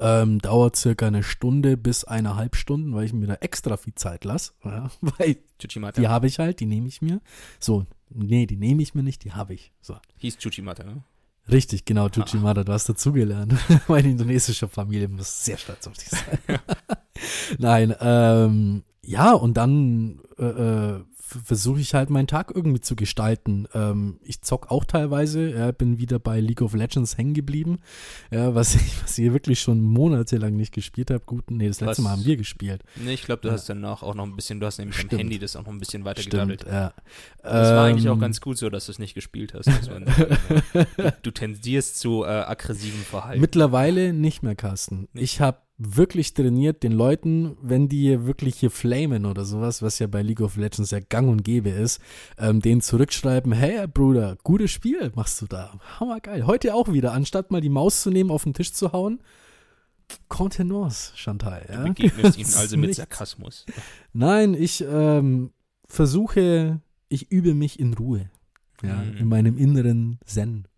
Ähm, dauert circa eine Stunde bis eineinhalb Stunden, weil ich mir da extra viel Zeit lasse. [LAUGHS] Ja, weil Chuchimata. die habe ich halt, die nehme ich mir. So, nee, die nehme ich mir nicht, die habe ich. So. Hieß Chuchimata, ne? Richtig, genau, Chuchimata, du hast dazugelernt. [LAUGHS] Meine indonesische Familie muss sehr stolz auf dich sein. [LAUGHS] Nein, ähm, ja, und dann äh, äh, versuche ich halt meinen Tag irgendwie zu gestalten. Ähm, ich zock auch teilweise, ja, bin wieder bei League of Legends hängen geblieben, ja, was ich, was ich wirklich schon monatelang nicht gespielt habe. Gut, nee, das letzte Was? Mal haben wir gespielt. Nee, ich glaube, du Ja. hast danach auch noch ein bisschen, du hast nämlich Stimmt. Handy das auch noch ein bisschen weiter Stimmt, ja. Das war eigentlich auch Ähm, ganz gut so, dass du es nicht gespielt hast. du, [LAUGHS] du tendierst zu äh, aggressivem Verhalten. Mittlerweile nicht mehr, Carsten. Nicht? Ich habe wirklich trainiert, den Leuten, wenn die wirklich hier flamen oder sowas, was ja bei League of Legends ja gang und gäbe ist, ähm, denen zurückschreiben, hey Bruder, gutes Spiel machst du da. Hammergeil. Heute auch wieder, anstatt mal die Maus zu nehmen, auf den Tisch zu hauen. Contenance, Chantal. Ja? du begegnest [LAUGHS] ihm also mit. Sarkasmus. Nein, ich ähm, versuche, ich übe mich in Ruhe. Ja, Mhm. in meinem inneren Zen.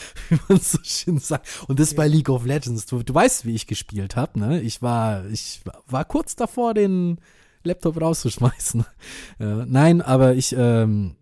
[LAUGHS] wie man so schön sagt. Und das bei League of Legends. Du, du weißt, wie ich gespielt habe, ne? Ich war, ich war kurz davor, den Laptop rauszuschmeißen. Ja, [LAUGHS] nein, aber ich ähm,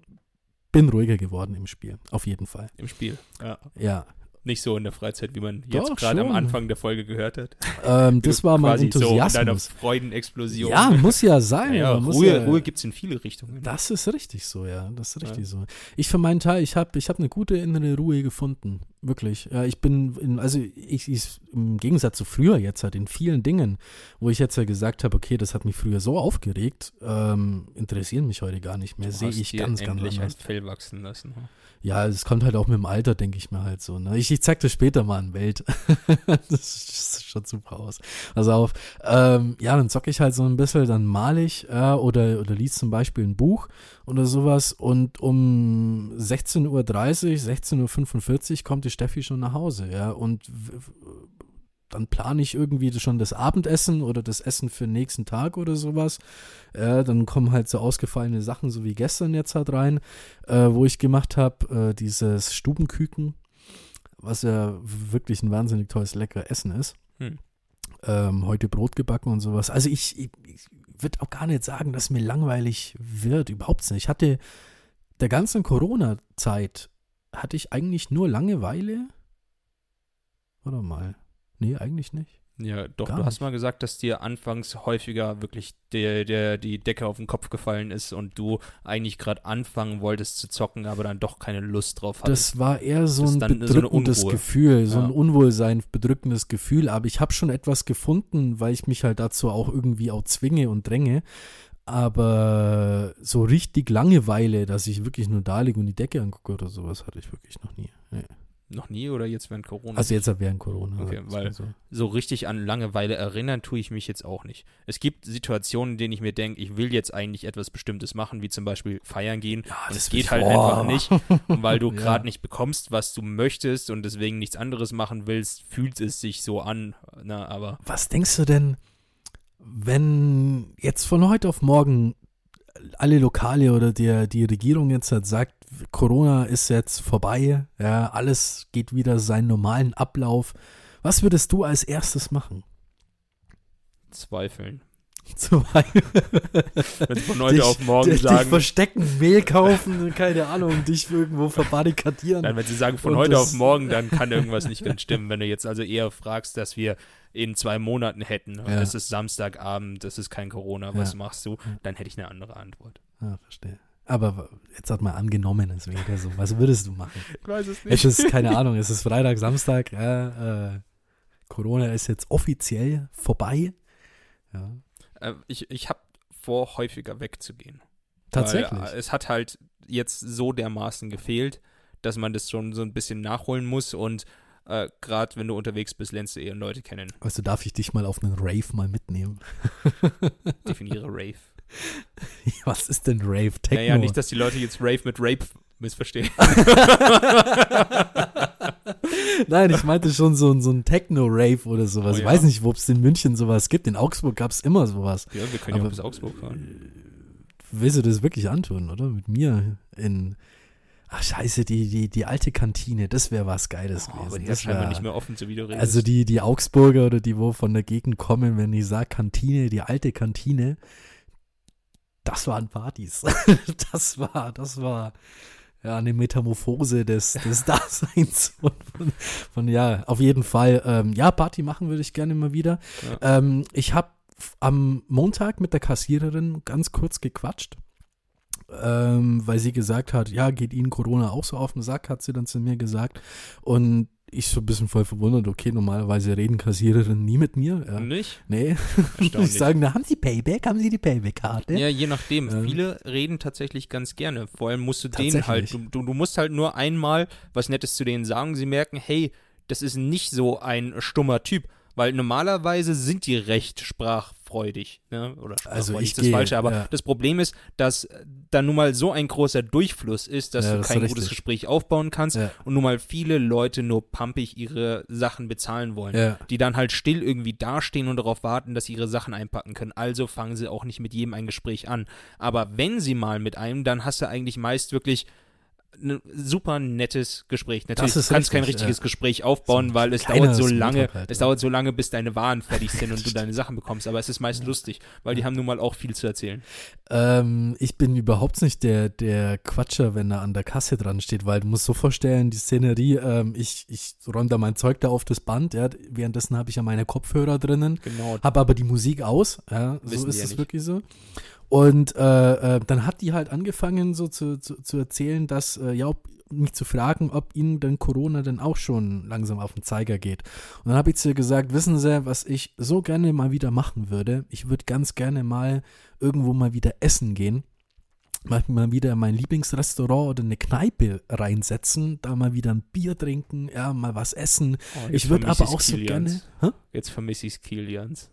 bin ruhiger geworden im Spiel. Auf jeden Fall. Im Spiel. Ja. Ja. Nicht so in der Freizeit, wie man jetzt gerade am. Anfang der Folge gehört hat. Ähm, [LAUGHS] das war mein Quasi So in deiner Enthusiasmus. Freudenexplosion. ja, muss ja sein. ja, muss Ruhe, ja, Ruhe gibt es in viele Richtungen. Das ist richtig so, ja. Das ist richtig so. Ich für meinen Teil, ich habe ich hab eine gute innere Ruhe gefunden. Wirklich. Ja, ich bin, in, also ich, ich, im Gegensatz zu früher jetzt halt in vielen Dingen, wo ich jetzt ja gesagt habe, okay, das hat mich früher so aufgeregt, ähm, interessieren mich heute gar nicht mehr. Sehe ich ganz, ganz anders. Fell wachsen lassen. Ja, es kommt halt auch mit dem Alter, denke ich mir halt so. Ne? Ich, ich zeig dir später mal ein Welt. [LAUGHS] das sieht schon super aus. Also auf, ähm, ja, dann zocke ich halt so ein bisschen, dann male ich äh, oder, oder lies zum Beispiel ein Buch oder sowas und um 16.30 Uhr, 16.45 Uhr kommt die Steffi schon nach Hause, ja, und dann plane ich irgendwie schon das Abendessen oder das Essen für den nächsten Tag oder sowas. Äh, dann kommen halt so ausgefallene Sachen, so wie gestern jetzt halt rein, äh, wo ich gemacht habe, äh, dieses Stubenküken, was ja wirklich ein wahnsinnig tolles, lecker Essen ist. Hm. Ähm, heute Brot gebacken und sowas. Also ich, ich, ich würde auch gar nicht sagen, dass mir langweilig wird, überhaupt nicht. Ich hatte der ganzen Corona-Zeit hatte ich eigentlich nur Langeweile. Warte mal. Nee, eigentlich nicht. Ja, doch, Gar du hast nicht. mal gesagt, dass dir anfangs häufiger wirklich der, der, die Decke auf den Kopf gefallen ist und du eigentlich gerade anfangen wolltest zu zocken, aber dann doch keine Lust drauf hattest. Das war eher so ein so bedrückendes Unruhe. Gefühl, so Ja. ein Unwohlsein, bedrückendes Gefühl. Aber ich habe schon etwas gefunden, weil ich mich halt dazu auch irgendwie auch zwinge und dränge. Aber so richtig Langeweile, dass ich wirklich nur da liege und die Decke angucke oder sowas, hatte ich wirklich noch nie. Nee. Noch nie oder jetzt während Corona? Also jetzt während Corona. Okay, weil- so. so richtig an Langeweile erinnern tue ich mich jetzt auch nicht. Es gibt Situationen, in denen ich mir denke, ich will jetzt eigentlich etwas Bestimmtes machen, wie zum Beispiel feiern gehen. Ja, das es geht halt Oh. einfach nicht, [LAUGHS] weil du Ja. gerade nicht bekommst, was du möchtest und deswegen nichts anderes machen willst, fühlt es sich so an. Na, aber Was denkst du denn, wenn jetzt von heute auf morgen alle Lokale oder die, die Regierung jetzt halt sagt, Corona ist jetzt vorbei, ja, alles geht wieder seinen normalen Ablauf. Was würdest du als erstes machen? zweifeln. [LAUGHS] Zwei. Wenn sie von heute dich, auf morgen dich, sagen. Dich verstecken, Mehl kaufen, keine Ahnung, dich irgendwo verbarrikadieren. Nein, wenn sie sagen von Und heute auf morgen, dann kann irgendwas nicht ganz stimmen. Wenn du jetzt also eher fragst, dass wir in zwei Monaten hätten, Ja. es ist Samstagabend, es ist kein Corona, was Ja. machst du? Dann hätte ich eine andere Antwort. Ja, verstehe. Aber jetzt hat mal angenommen, es wäre so. Was würdest du machen? [LAUGHS] Ich weiß es Es ist, keine [LAUGHS] Ahnung, es ist Freitag, Samstag, ja, äh, Corona ist jetzt offiziell vorbei. Ja, Äh, ich ich habe vor, häufiger wegzugehen. tatsächlich. Weil, äh, es hat halt jetzt so dermaßen gefehlt, dass man das schon so ein bisschen nachholen muss und äh, gerade wenn du unterwegs bist, lernst du eher Leute kennen. Weißt du, darf ich dich mal auf einen Rave mal mitnehmen? [LAUGHS] Definiere Rave. [LAUGHS] Was ist denn Rave? Techno? Naja, nicht, dass die Leute jetzt Rave mit Rape missverstehen. [LAUGHS] Nein, ich meinte schon so, ein- so ein Techno-Rave oder sowas. Oh, Ich ja. weiß nicht, ob es in München sowas gibt. In Augsburg gab es immer sowas. ja, wir können ja Aber- auch bis Augsburg fahren. Willst du das wirklich antun, oder? Mit mir in. Ach, scheiße, die, die, die alte Kantine, das wäre was Geiles Oh, gewesen. aber die das ist scheinbar nicht mehr offen, so wie du redest. Also die, die Augsburger oder die, wo von der Gegend kommen, wenn ich sage Kantine, die alte Kantine, das waren Partys. [LAUGHS] Das war, das war ja eine Metamorphose des, des [LAUGHS] Daseins von, von, von, ja, auf jeden Fall. Ähm, ja, Party machen würde ich gerne mal wieder. Ähm, ich habe am Montag mit der Kassiererin ganz kurz gequatscht. Ähm, weil sie gesagt hat, ja, geht Ihnen Corona auch so auf den Sack, hat sie dann zu mir gesagt. Und ich so ein bisschen voll verwundert, okay, normalerweise reden Kassiererinnen nie mit mir. Ja. Nicht? Nee, [LAUGHS] ich sagen, na, haben Sie Payback? Haben Sie die Payback-Karte? Ja, je nachdem. Ähm. Viele reden tatsächlich ganz gerne. Vor allem musst du denen halt, du, du musst halt nur einmal was Nettes zu denen sagen. Sie merken, hey, das ist nicht so ein stummer Typ. Weil normalerweise sind die recht sprachfreudig. Ne? Oder sprachfreudig Also ich ist das Falsche. Aber ja. das Problem ist, dass da nun mal so ein großer Durchfluss ist, dass Ja, du das kein gutes Gespräch aufbauen kannst. Ja. Und nun mal viele Leute nur pumpig ihre Sachen bezahlen wollen die dann halt still irgendwie dastehen und darauf warten, dass sie ihre Sachen einpacken können. Also fangen sie auch nicht mit jedem ein Gespräch an. Aber wenn sie mal mit einem, dann hast du eigentlich meist wirklich ein super nettes Gespräch. Natürlich, Das ist du kannst kein richtig, richtiges ja. Gespräch aufbauen, So weil es dauert so lange, halt, es ja. dauert so lange, bis deine Waren fertig sind und du deine Sachen bekommst. Aber es ist meist lustig, weil die haben nun mal auch viel zu erzählen. Ähm, ich bin überhaupt nicht der, der Quatscher, wenn er an der Kasse dran steht, weil du musst so vorstellen, die Szenerie, ähm, ich, ich räume da mein Zeug da auf das Band, ja, währenddessen habe ich ja meine Kopfhörer drinnen, Genau. habe aber die Musik aus, ja, so ist ja es nicht. wirklich so. Und äh, äh, dann hat die halt angefangen so zu, zu, zu erzählen, dass, äh, ja, ob, mich zu fragen, ob ihnen denn Corona denn auch schon langsam auf den Zeiger geht. Und dann habe ich zu ihr gesagt, wissen Sie, was ich so gerne mal wieder machen würde? Ich würde ganz gerne mal irgendwo mal wieder essen gehen. Mal, mal wieder in mein Lieblingsrestaurant oder eine Kneipe reinsetzen, da mal wieder ein Bier trinken, ja, mal was essen. Oh, ich würde aber auch so gerne. Hä? Jetzt vermisse ich Kilians.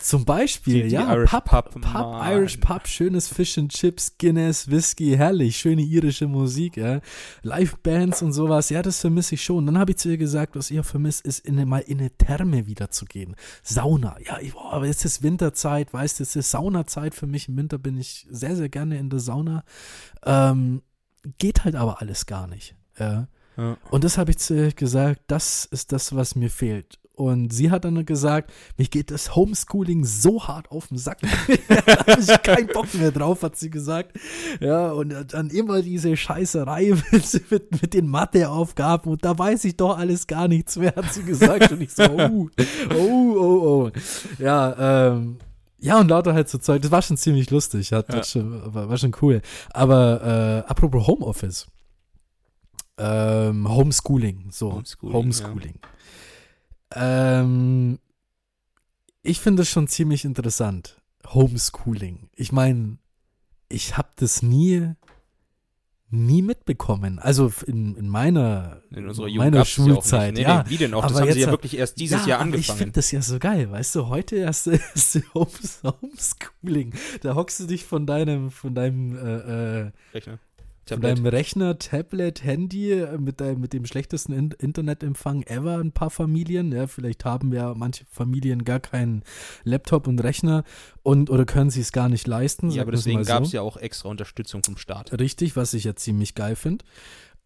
Zum Beispiel, Die- die ja, Irish Pub, Pub, Pub. Irish Pub, schönes Fish and Chips, Guinness, Whisky, herrlich, schöne irische Musik, ja, Live-Bands und sowas, ja, das vermisse ich schon. Dann habe ich zu ihr gesagt, was ich auch vermisse, ist in mal in eine Therme wieder zu gehen. Sauna, ja, ich, boah, aber jetzt ist Winterzeit, weißt du, es ist Saunazeit für mich. Im Winter bin ich sehr, sehr gerne in der Sauna. Ähm, geht halt aber alles gar nicht. Ja. Ja. Und das habe ich zu ihr gesagt, das ist das, was mir fehlt. Und sie hat dann gesagt, mich geht das Homeschooling so hart auf den Sack. [LAUGHS] [LAUGHS] da habe ich keinen Bock mehr drauf, hat sie gesagt. Ja, und dann immer diese Scheißerei [LAUGHS] mit, mit, mit den Matheaufgaben und da weiß ich doch alles gar nichts mehr, hat sie gesagt. Und ich so, oh, oh, oh, oh. Ja, ähm, ja, und lauter halt so Zeug. Das war schon ziemlich lustig. Hat, Ja. schon, war, war schon cool. Aber äh, apropos Homeoffice. Ähm, Homeschooling. So, Homeschooling, Homeschooling. Ähm, ich finde das schon ziemlich interessant. Homeschooling. Ich meine, ich habe das nie, nie mitbekommen. Also in, in meiner, In unserer Jugend meiner. Schulzeit. Nee, ja, nee, wie denn auch? Das aber haben sie ja wirklich erst dieses ja, Jahr aber Ich angefangen. finde das ja so geil, weißt du, heute erst ist [LAUGHS] Homes, Homeschooling. Da hockst du dich von deinem, von deinem, äh, äh, Von Tablet. deinem Rechner, Tablet, Handy äh, mit, deinem, mit dem schlechtesten In Internetempfang ever, ein paar Familien. Ja, vielleicht haben ja manche Familien gar keinen Laptop und Rechner und oder können sie es gar nicht leisten. Ja, aber deswegen mal gab es so. ja auch extra Unterstützung vom Staat. Richtig, was ich ja ziemlich geil finde.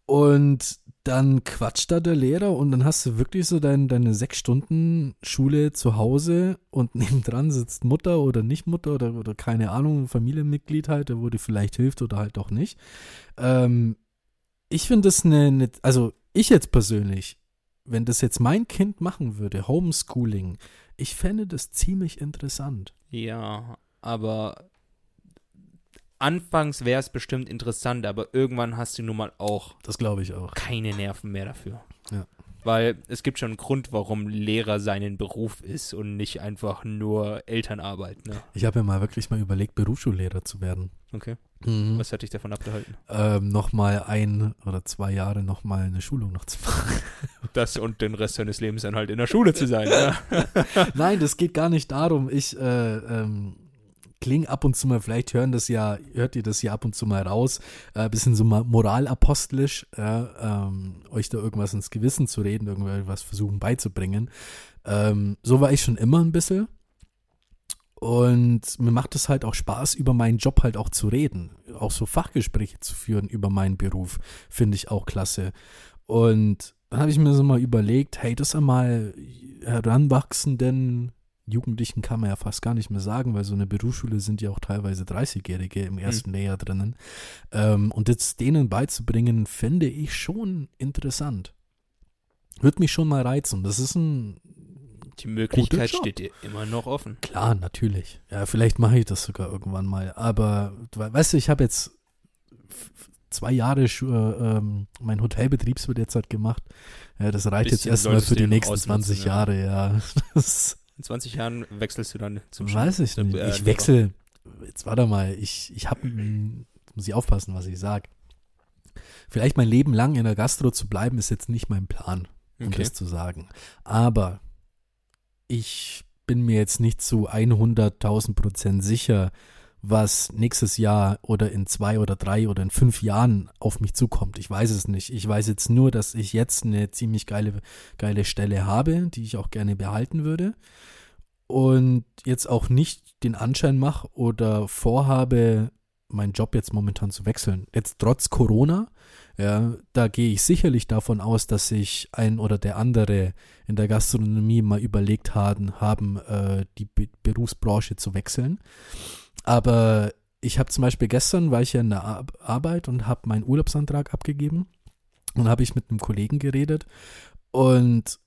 Und dann quatscht da der Lehrer und dann hast du wirklich so dein, deine sechs Stunden Schule zu Hause und [LAUGHS] nebendran sitzt Mutter oder nicht Mutter oder, oder keine Ahnung, Familienmitglied halt, der wo dir vielleicht hilft oder halt auch nicht. Ähm, ich finde das eine, eine, also ich jetzt persönlich, wenn das jetzt mein Kind machen würde, Homeschooling, ich fände das ziemlich interessant. Ja, aber anfangs wäre es bestimmt interessant, aber irgendwann hast du nun mal auch Das glaube ich auch. keine Nerven mehr dafür. Ja. Weil es gibt schon einen Grund, warum Lehrer seinen Beruf ist und nicht einfach nur Elternarbeit. Ne? Ich habe ja mal wirklich mal überlegt, Berufsschullehrer zu werden. Okay. Mhm. Was hat dich davon abgehalten? Ähm, nochmal ein oder zwei Jahre nochmal eine Schulung noch zu machen. [LAUGHS] Das und den Rest seines Lebens dann halt in der Schule zu sein. Ja. [LAUGHS] Nein, das geht gar nicht darum. Ich äh, ähm, klinge ab und zu mal, vielleicht hören das ja, hört ihr das ja ab und zu mal raus, äh, bisschen so mal moralapostelisch, äh, ähm, euch da irgendwas ins Gewissen zu reden, irgendwas versuchen beizubringen. Ähm, so war ich schon immer ein bisschen. Und mir macht es halt auch Spaß, über meinen Job halt auch zu reden. Auch so Fachgespräche zu führen über meinen Beruf, finde ich auch klasse. Und dann habe ich mir so mal überlegt, hey, das einmal heranwachsenden Jugendlichen kann man ja fast gar nicht mehr sagen, weil so eine Berufsschule sind ja auch teilweise 30-Jährige im ersten Layer drinnen. Ähm, und jetzt denen beizubringen, fände ich schon interessant. Würde mich schon mal reizen. Das ist ein, Die Möglichkeit steht dir immer noch offen. klar, natürlich. Ja, vielleicht mache ich das sogar irgendwann mal. Aber, weißt du, ich habe jetzt zwei Jahre äh, ähm, mein Hotelbetriebs wird jetzt halt gemacht. Ja, das reicht jetzt erstmal für die ja nächsten ausnutzen, 20 ja. Jahre, ja. [LAUGHS] Das In 20 Jahren wechselst du dann zum Weiß ich nicht. äh, Ich wechsle. Jetzt warte mal. Ich, ich habe. Muss ich aufpassen, was ich sage. Vielleicht mein Leben lang in der Gastro zu bleiben, ist jetzt nicht mein Plan, um Okay. das zu sagen. Aber ich bin mir jetzt nicht zu 100.000 Prozent sicher, was nächstes Jahr oder in zwei oder drei oder in fünf Jahren auf mich zukommt. Ich weiß es nicht. Ich weiß jetzt nur, dass ich jetzt eine ziemlich geile, geile Stelle habe, die ich auch gerne behalten würde und jetzt auch nicht den Anschein mache oder vorhabe, meinen Job jetzt momentan zu wechseln. Jetzt trotz Corona, ja, da gehe ich sicherlich davon aus, dass sich ein oder der andere in der Gastronomie mal überlegt haben, haben äh, die Be Berufsbranche zu wechseln. Aber ich habe zum Beispiel gestern, war ich ja in der Ar Arbeit und habe meinen Urlaubsantrag abgegeben und habe ich mit einem Kollegen geredet und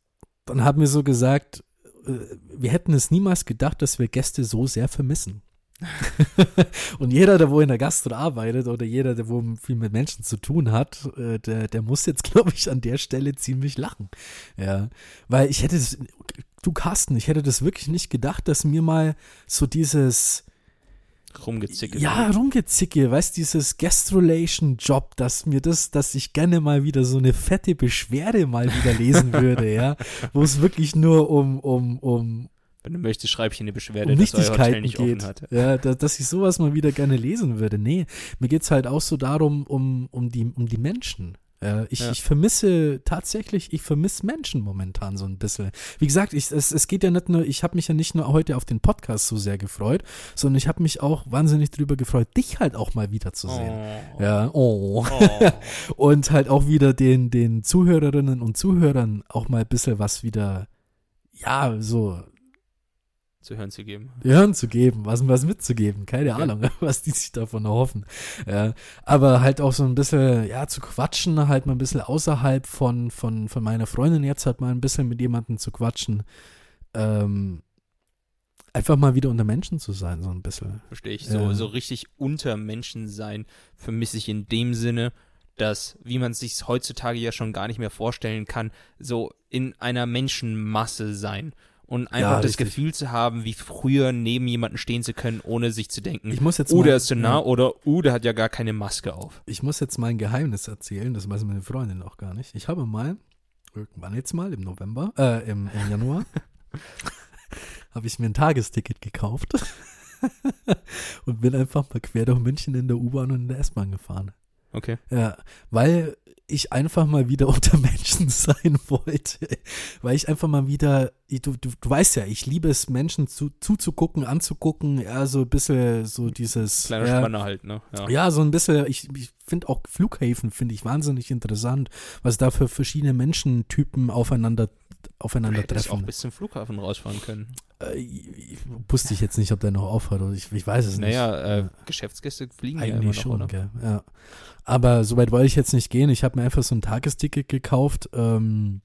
dann haben wir so gesagt, äh, wir hätten es niemals gedacht, dass wir Gäste so sehr vermissen. [LAUGHS] und jeder, der wo in der Gastro arbeitet oder jeder, der wo viel mit Menschen zu tun hat, äh, der, der muss jetzt, [LAUGHS] glaube ich, an der Stelle ziemlich lachen. Ja, weil ich hätte das, du Carsten, ich hätte das wirklich nicht gedacht, dass mir mal so dieses, Rumgezickelt. ja, rumgezicke, weißt dieses Gastrolation-Job, dass mir das, dass ich gerne mal wieder so eine fette Beschwerde mal wieder lesen würde, ja, [LAUGHS] wo es wirklich nur um, um, um, Wenn du möchtest, schreibe ich in die Beschwerde, um dass euer Hotel nicht geht. offen hat. Ja, da, dass ich sowas mal wieder gerne lesen würde. Nee, mir geht's halt auch so darum, um, um, die, um die Menschen. Ja, ich, Ja. ich vermisse tatsächlich, ich vermisse Menschen momentan so ein bisschen. Wie gesagt, ich, es, es geht ja nicht nur, ich habe mich ja nicht nur heute auf den Podcast so sehr gefreut, sondern ich habe mich auch wahnsinnig drüber gefreut, dich halt auch mal wieder zu sehen. Oh. Ja, oh. Oh. [LAUGHS] Und halt auch wieder den, den Zuhörerinnen und Zuhörern auch mal ein bisschen was wieder, ja, so zu hören zu geben. hören zu geben, was, was mitzugeben. Keine Okay. Ahnung, [LAUGHS] was die sich davon erhoffen. Ja, aber halt auch so ein bisschen, ja, zu quatschen, halt mal ein bisschen außerhalb von, von, von meiner Freundin jetzt halt mal ein bisschen mit jemandem zu quatschen. Ähm, einfach mal wieder unter Menschen zu sein, so ein bisschen. Verstehe ich. Ja. So, so richtig unter Menschen sein vermisse ich in dem Sinne, dass, wie man es sich heutzutage ja schon gar nicht mehr vorstellen kann, so in einer Menschenmasse sein. Und einfach Ja, das. Gefühl zu haben, wie früher neben jemanden stehen zu können, ohne sich zu denken, Ich muss jetzt oh, mal, der ist zu nah ja, oder oh, der hat ja gar keine Maske auf. ich muss jetzt mal ein Geheimnis erzählen, das weiß meine Freundin auch gar nicht. Ich habe mal, irgendwann jetzt mal, im November, äh, im, im Januar, [LAUGHS] habe ich mir ein Tagesticket gekauft [LAUGHS] und bin einfach mal quer durch München in der U-Bahn und in der S-Bahn gefahren. Okay. Ja, weil ich einfach mal wieder [LAUGHS] unter Menschen sein wollte. Weil ich einfach mal wieder, du, du, du weißt ja, ich liebe es, Menschen zu, zuzugucken, anzugucken, ja, so ein bisschen so dieses. Kleiner ja, Spanner halt, ne? Ja. ja, so ein bisschen, ich, ich finde auch Flughäfen finde ich wahnsinnig interessant, was da für verschiedene Menschentypen aufeinander aufeinandertreffen. Auch bis zum Flughafen rausfahren können. Äh, ich- wusste ich jetzt nicht, ob der noch aufhört oder ich, ich weiß es nicht. Naja, äh. Geschäftsgäste fliegen ja immer Eigentlich noch, schon, oder? gell? Ja. Aber so weit wollte ich jetzt nicht gehen. Ich habe mir einfach so ein Tagesticket gekauft ähm,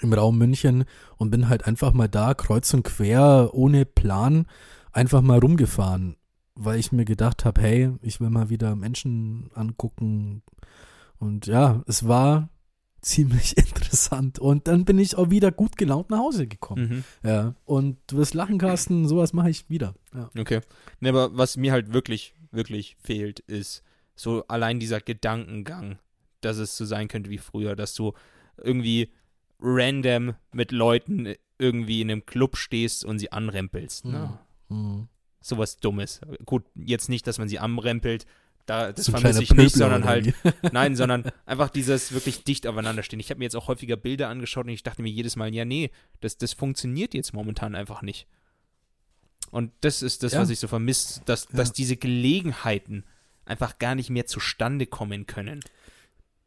im Raum München und bin halt einfach mal da, kreuz und quer, ohne Plan, einfach mal rumgefahren, weil ich mir gedacht habe, hey, ich will mal wieder Menschen angucken. Und ja, es war ziemlich [LAUGHS] interessant. Und dann bin ich auch wieder gut gelaunt nach Hause gekommen. Mhm. Ja. Und du wirst lachen, Carsten, sowas mache ich wieder. Ja. Okay. Ne, aber was mir halt wirklich, wirklich fehlt, ist so allein dieser Gedankengang, dass es so sein könnte wie früher, dass du irgendwie random mit Leuten irgendwie in einem Club stehst und sie anrempelst. Ne? Mhm. Sowas Dummes. Gut, jetzt nicht, dass man sie anrempelt, da, das So vermisse ich nicht, sondern halt, [LAUGHS] nein, sondern einfach dieses wirklich dicht aufeinander stehen. Ich habe mir jetzt auch häufiger Bilder angeschaut und ich dachte mir jedes Mal, ja, nee, das, das funktioniert jetzt momentan einfach nicht. Und das ist das, Ja. was ich so vermisse, dass, Ja. dass diese Gelegenheiten einfach gar nicht mehr zustande kommen können.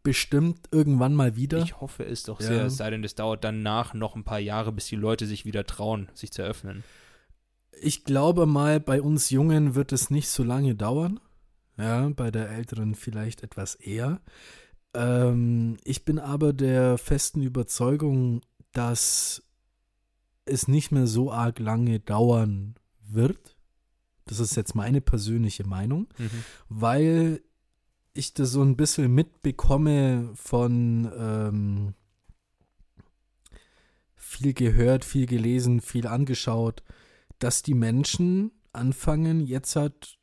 Bestimmt irgendwann mal wieder. Ich hoffe es doch Ja. sehr, es sei denn, es dauert danach noch ein paar Jahre, bis die Leute sich wieder trauen, sich zu öffnen. Ich glaube mal, bei uns Jungen wird es nicht so lange dauern. Ja, bei der Älteren vielleicht etwas eher. Ähm, ich bin aber der festen Überzeugung, dass es nicht mehr so arg lange dauern wird. Das ist jetzt meine persönliche Meinung, weil ich das so ein bisschen mitbekomme von ähm, viel gehört, viel gelesen, viel angeschaut, dass die Menschen anfangen, jetzt halt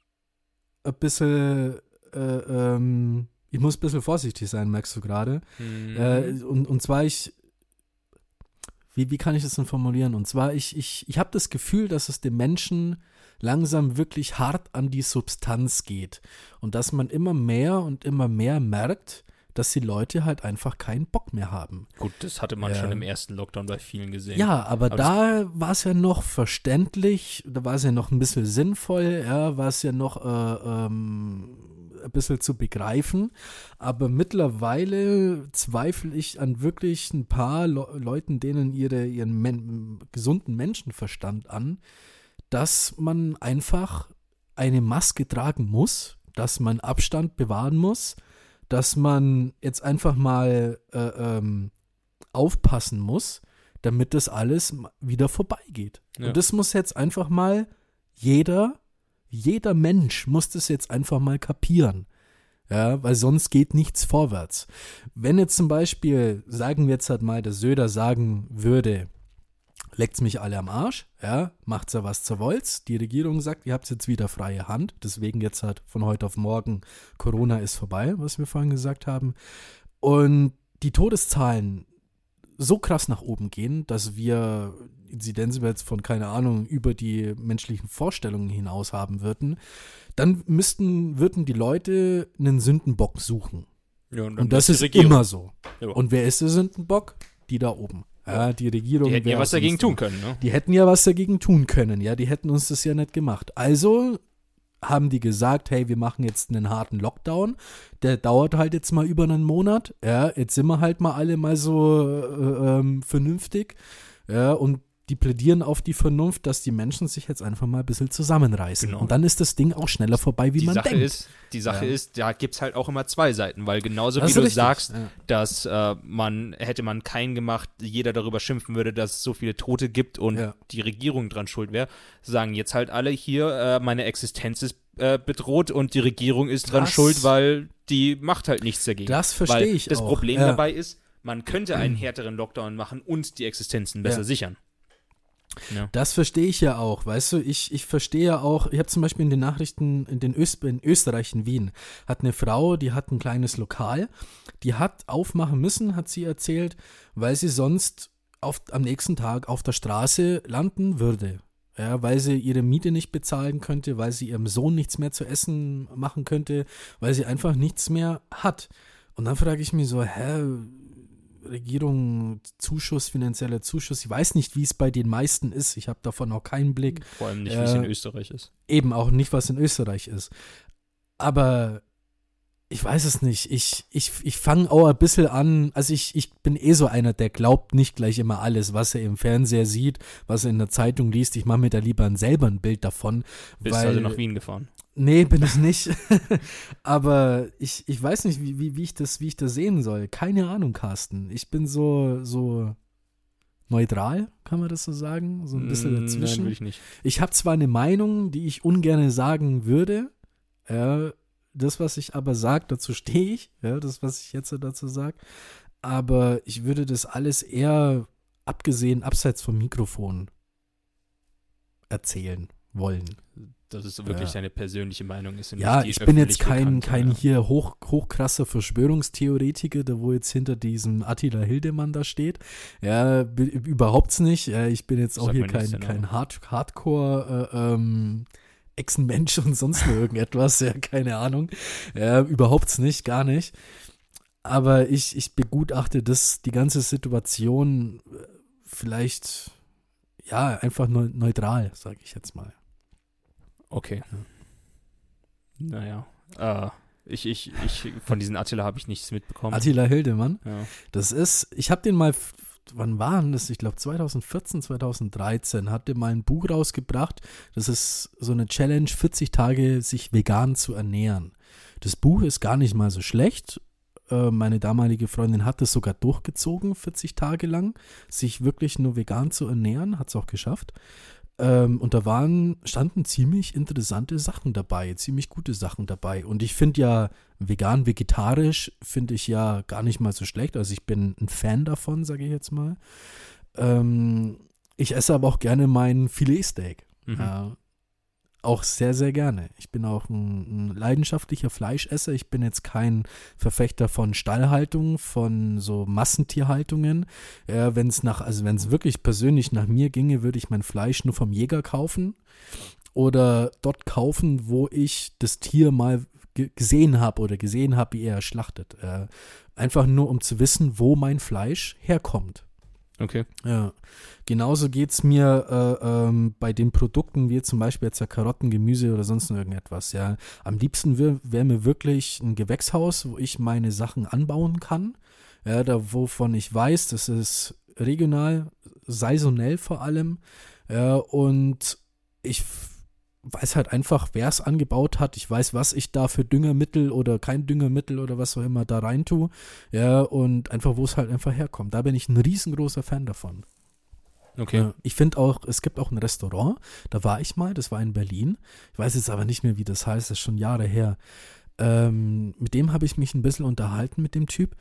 ein bisschen, äh, ähm, ich muss ein bisschen vorsichtig sein, merkst du gerade. Mhm. Äh, und, und zwar ich, wie, wie kann ich das denn formulieren? Und zwar ich, ich, ich habe das Gefühl, dass es dem Menschen langsam wirklich hart an die Substanz geht. Und dass man immer mehr und immer mehr merkt, dass die Leute halt einfach keinen Bock mehr haben. Gut, das hatte man Ja. schon im ersten Lockdown bei vielen gesehen. Ja, aber, Aber da war es ja noch verständlich, da war es ja noch ein bisschen sinnvoll, ja, war es ja noch äh, ähm, ein bisschen zu begreifen. Aber mittlerweile zweifle ich an wirklich ein paar Le Leuten, denen ihre, ihren men gesunden Menschenverstand an, dass man einfach eine Maske tragen muss, dass man Abstand bewahren muss, dass man jetzt einfach mal äh, ähm, aufpassen muss, damit das alles wieder vorbeigeht. Ja. Und das muss jetzt einfach mal jeder, jeder Mensch muss das jetzt einfach mal kapieren. Ja, weil sonst geht nichts vorwärts. Wenn jetzt zum Beispiel, sagen wir jetzt halt mal, der Söder sagen würde, leckt's mich alle am Arsch, ja, macht's ja was zur Wolz. Die Regierung sagt, ihr habt jetzt wieder freie Hand, deswegen jetzt halt von heute auf morgen Corona ist vorbei, was wir vorhin gesagt haben. Und die Todeszahlen so krass nach oben gehen, dass wir Inzidenzwerte von, keine Ahnung, über die menschlichen Vorstellungen hinaus haben würden, dann müssten, würden die Leute einen Sündenbock suchen. Ja, und, Und das ist immer so. Ja. Und wer ist der Sündenbock? Die da oben. Ja, die Regierung. Die hätten ja was dagegen tun können, ne? Die hätten ja was dagegen tun können, ja, die hätten uns das ja nicht gemacht. Also haben die gesagt, hey, wir machen jetzt einen harten Lockdown. Der dauert halt jetzt mal über einen Monat. Ja, jetzt sind wir halt mal alle mal so äh, ähm, vernünftig. Ja, und die plädieren auf die Vernunft, dass die Menschen sich jetzt einfach mal ein bisschen zusammenreißen. Genau. Und dann ist das Ding auch schneller vorbei, wie die man Sache denkt. ist, die Sache Ja. ist, da gibt es halt auch immer zwei Seiten, weil genauso Das wie du richtig, sagst, ja. dass äh, man, hätte man keinen gemacht, jeder darüber schimpfen würde, dass es so viele Tote gibt und Ja. die Regierung dran schuld wäre, sagen jetzt halt alle hier, äh, meine Existenz ist äh, bedroht und die Regierung ist dran Das- schuld, weil die macht halt nichts dagegen. Das verstehe ich das auch. Problem dabei ist, man könnte einen [CLEARS THROAT] härteren Lockdown machen und die Existenzen besser sichern. Ja. Das verstehe ich ja auch, weißt du, ich, ich verstehe ja auch, ich habe zum Beispiel in den Nachrichten in, den Öst, in Österreich, in Wien, hat eine Frau, die hat ein kleines Lokal, die hat aufmachen müssen, hat sie erzählt, weil sie sonst auf, am nächsten Tag auf der Straße landen würde. Ja, weil sie ihre Miete nicht bezahlen könnte, weil sie ihrem Sohn nichts mehr zu essen machen könnte, weil sie einfach nichts mehr hat. Und dann frage ich mich so, hä, Regierung, Zuschuss, finanzieller Zuschuss. Ich weiß nicht, wie es bei den meisten ist. Ich habe davon auch keinen Blick. Vor allem nicht, wie es Äh, in Österreich ist. Eben auch nicht, was in Österreich ist. Aber ich weiß es nicht. Ich, ich, ich fange auch ein bisschen an, also ich, ich bin eh so einer, der glaubt nicht gleich immer alles, was er im Fernseher sieht, was er in der Zeitung liest. Ich mache mir da lieber ein, selber ein Bild davon. Bist weil, also nach Wien gefahren? Nee, bin ich nicht. [LAUGHS] Aber ich, ich weiß nicht, wie, wie, wie, ich das, wie ich das sehen soll. Keine Ahnung, Carsten. Ich bin so, so neutral, kann man das so sagen? So ein bisschen Mm, dazwischen. Nein, will ich nicht. Ich habe zwar eine Meinung, die ich ungern sagen würde. Ja, das, was ich aber sage, dazu stehe ich. Ja, das, was ich jetzt dazu sage. Aber ich würde das alles eher abgesehen, abseits vom Mikrofon erzählen wollen. Dass es wirklich Ja. deine persönliche Meinung ist. Ja, ich bin jetzt kein, bekannte, kein ja. hier hoch, hochkrasser Verschwörungstheoretiker, der wo jetzt hinter diesem Attila Hildemann da steht. Ja, überhaupt nicht. Ich bin jetzt auch Sag hier kein, kein Hard, Hardcore äh, ähm, Echsenmensch und sonst nur irgendetwas. Ja, keine Ahnung. Ja, überhaupt nicht, gar nicht. Aber ich, ich begutachte das, die ganze Situation äh, vielleicht, ja, einfach neu, neutral, sage ich jetzt mal. Okay. Naja. Äh, ich, ich, ich, von diesen Attila habe ich nichts mitbekommen. Attila Hildemann. ja. Das ist, ich habe den mal, wann war denn das? Ich glaube 2014, 2013, hat der mal ein Buch rausgebracht. Das ist so eine Challenge, 40 Tage sich vegan zu ernähren. Das Buch ist gar nicht mal so schlecht. Äh, Meine damalige Freundin hat es sogar durchgezogen, 40 Tage lang, sich wirklich nur vegan zu ernähren, hat es auch geschafft. Ähm, und da waren, standen ziemlich interessante Sachen dabei, ziemlich gute Sachen dabei. Und ich finde ja vegan, vegetarisch finde ich ja gar nicht mal so schlecht. Also ich bin ein Fan davon, sage ich jetzt mal. Ähm, ich esse aber auch gerne mein Filetsteak. Mhm. Ja, auch sehr, sehr gerne. Ich bin auch ein, ein leidenschaftlicher Fleischesser. Ich bin jetzt kein Verfechter von Stallhaltung, von so Massentierhaltungen. Äh, wenn es nach, also wenn es wirklich persönlich nach mir ginge, würde ich mein Fleisch nur vom Jäger kaufen oder dort kaufen, wo ich das Tier mal ge gesehen habe oder gesehen habe, wie er schlachtet. Äh, einfach nur, um zu wissen, wo mein Fleisch herkommt. Okay. Ja, genauso geht es mir äh, ähm, bei den Produkten, wie zum Beispiel jetzt ja Karotten, Gemüse oder sonst irgendetwas. Ja, am liebsten wäre wär mir wirklich ein Gewächshaus, wo ich meine Sachen anbauen kann. Ja, da wovon ich weiß, das ist regional, saisonell vor allem. Ja, und ich weiß halt einfach, wer es angebaut hat. Ich weiß, was ich da für Düngermittel oder kein Düngermittel oder was auch immer da rein tue. Ja, und einfach, wo es halt einfach herkommt. Da bin ich ein riesengroßer Fan davon. Okay. Ja, ich finde auch, es gibt auch ein Restaurant, da war ich mal, das war in Berlin. Ich weiß jetzt aber nicht mehr, wie das heißt, das ist schon Jahre her. Ähm, mit dem habe ich mich ein bisschen unterhalten, mit dem Typ.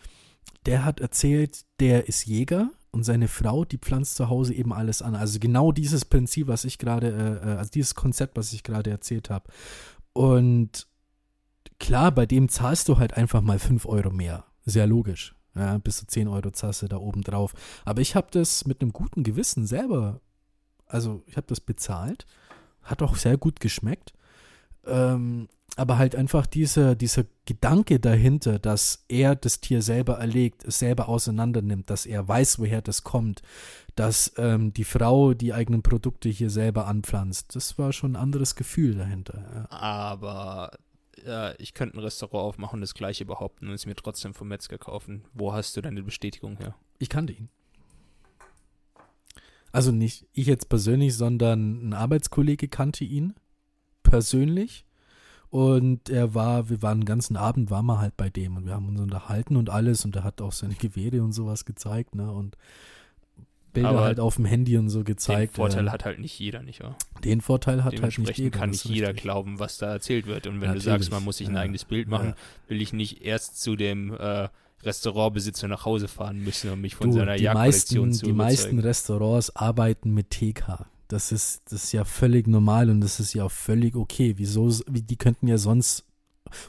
Der hat erzählt, der ist Jäger und seine Frau, die pflanzt zu Hause eben alles an. Also genau dieses Prinzip, was ich gerade, äh, äh, also dieses Konzept, was ich gerade erzählt habe. Und klar, bei dem zahlst du halt einfach mal 5 Euro mehr. Sehr logisch. Ja, bis zu 10 Euro zahlst du da oben drauf. Aber ich habe das mit einem guten Gewissen selber, also ich habe das bezahlt, hat auch sehr gut geschmeckt. Ähm, aber halt einfach dieser, dieser Gedanke dahinter, dass er das Tier selber erlegt, es selber auseinander nimmt, dass er weiß, woher das kommt, dass ähm, die Frau die eigenen Produkte hier selber anpflanzt, das war schon ein anderes Gefühl dahinter. Ja. Aber äh, ich könnte ein Restaurant aufmachen und das gleiche behaupten und es mir trotzdem vom Metzger kaufen. Wo hast du deine Bestätigung her? Ich kannte ihn. Also nicht ich jetzt persönlich, sondern ein Arbeitskollege kannte ihn persönlich. Und er war, wir waren den ganzen Abend, waren wir halt bei dem und wir haben uns unterhalten und alles und er hat auch seine Gewehre und sowas gezeigt, ne? Und Bilder Aber halt auf dem Handy und so gezeigt. Den Vorteil ja. hat halt nicht jeder, nicht wahr? Den Vorteil hat halt nicht jeder. kann nicht jeder richtig. glauben, was da erzählt wird. Und wenn Natürlich, du sagst, man muss sich ein ja. eigenes Bild machen, Ja. will ich nicht erst zu dem äh, Restaurantbesitzer nach Hause fahren müssen, um mich von Du, seiner Jagdkollektion zu die meisten. Restaurants arbeiten mit TK. Das ist, das ist ja völlig normal und das ist ja auch völlig okay. Wieso, wie, die könnten ja sonst,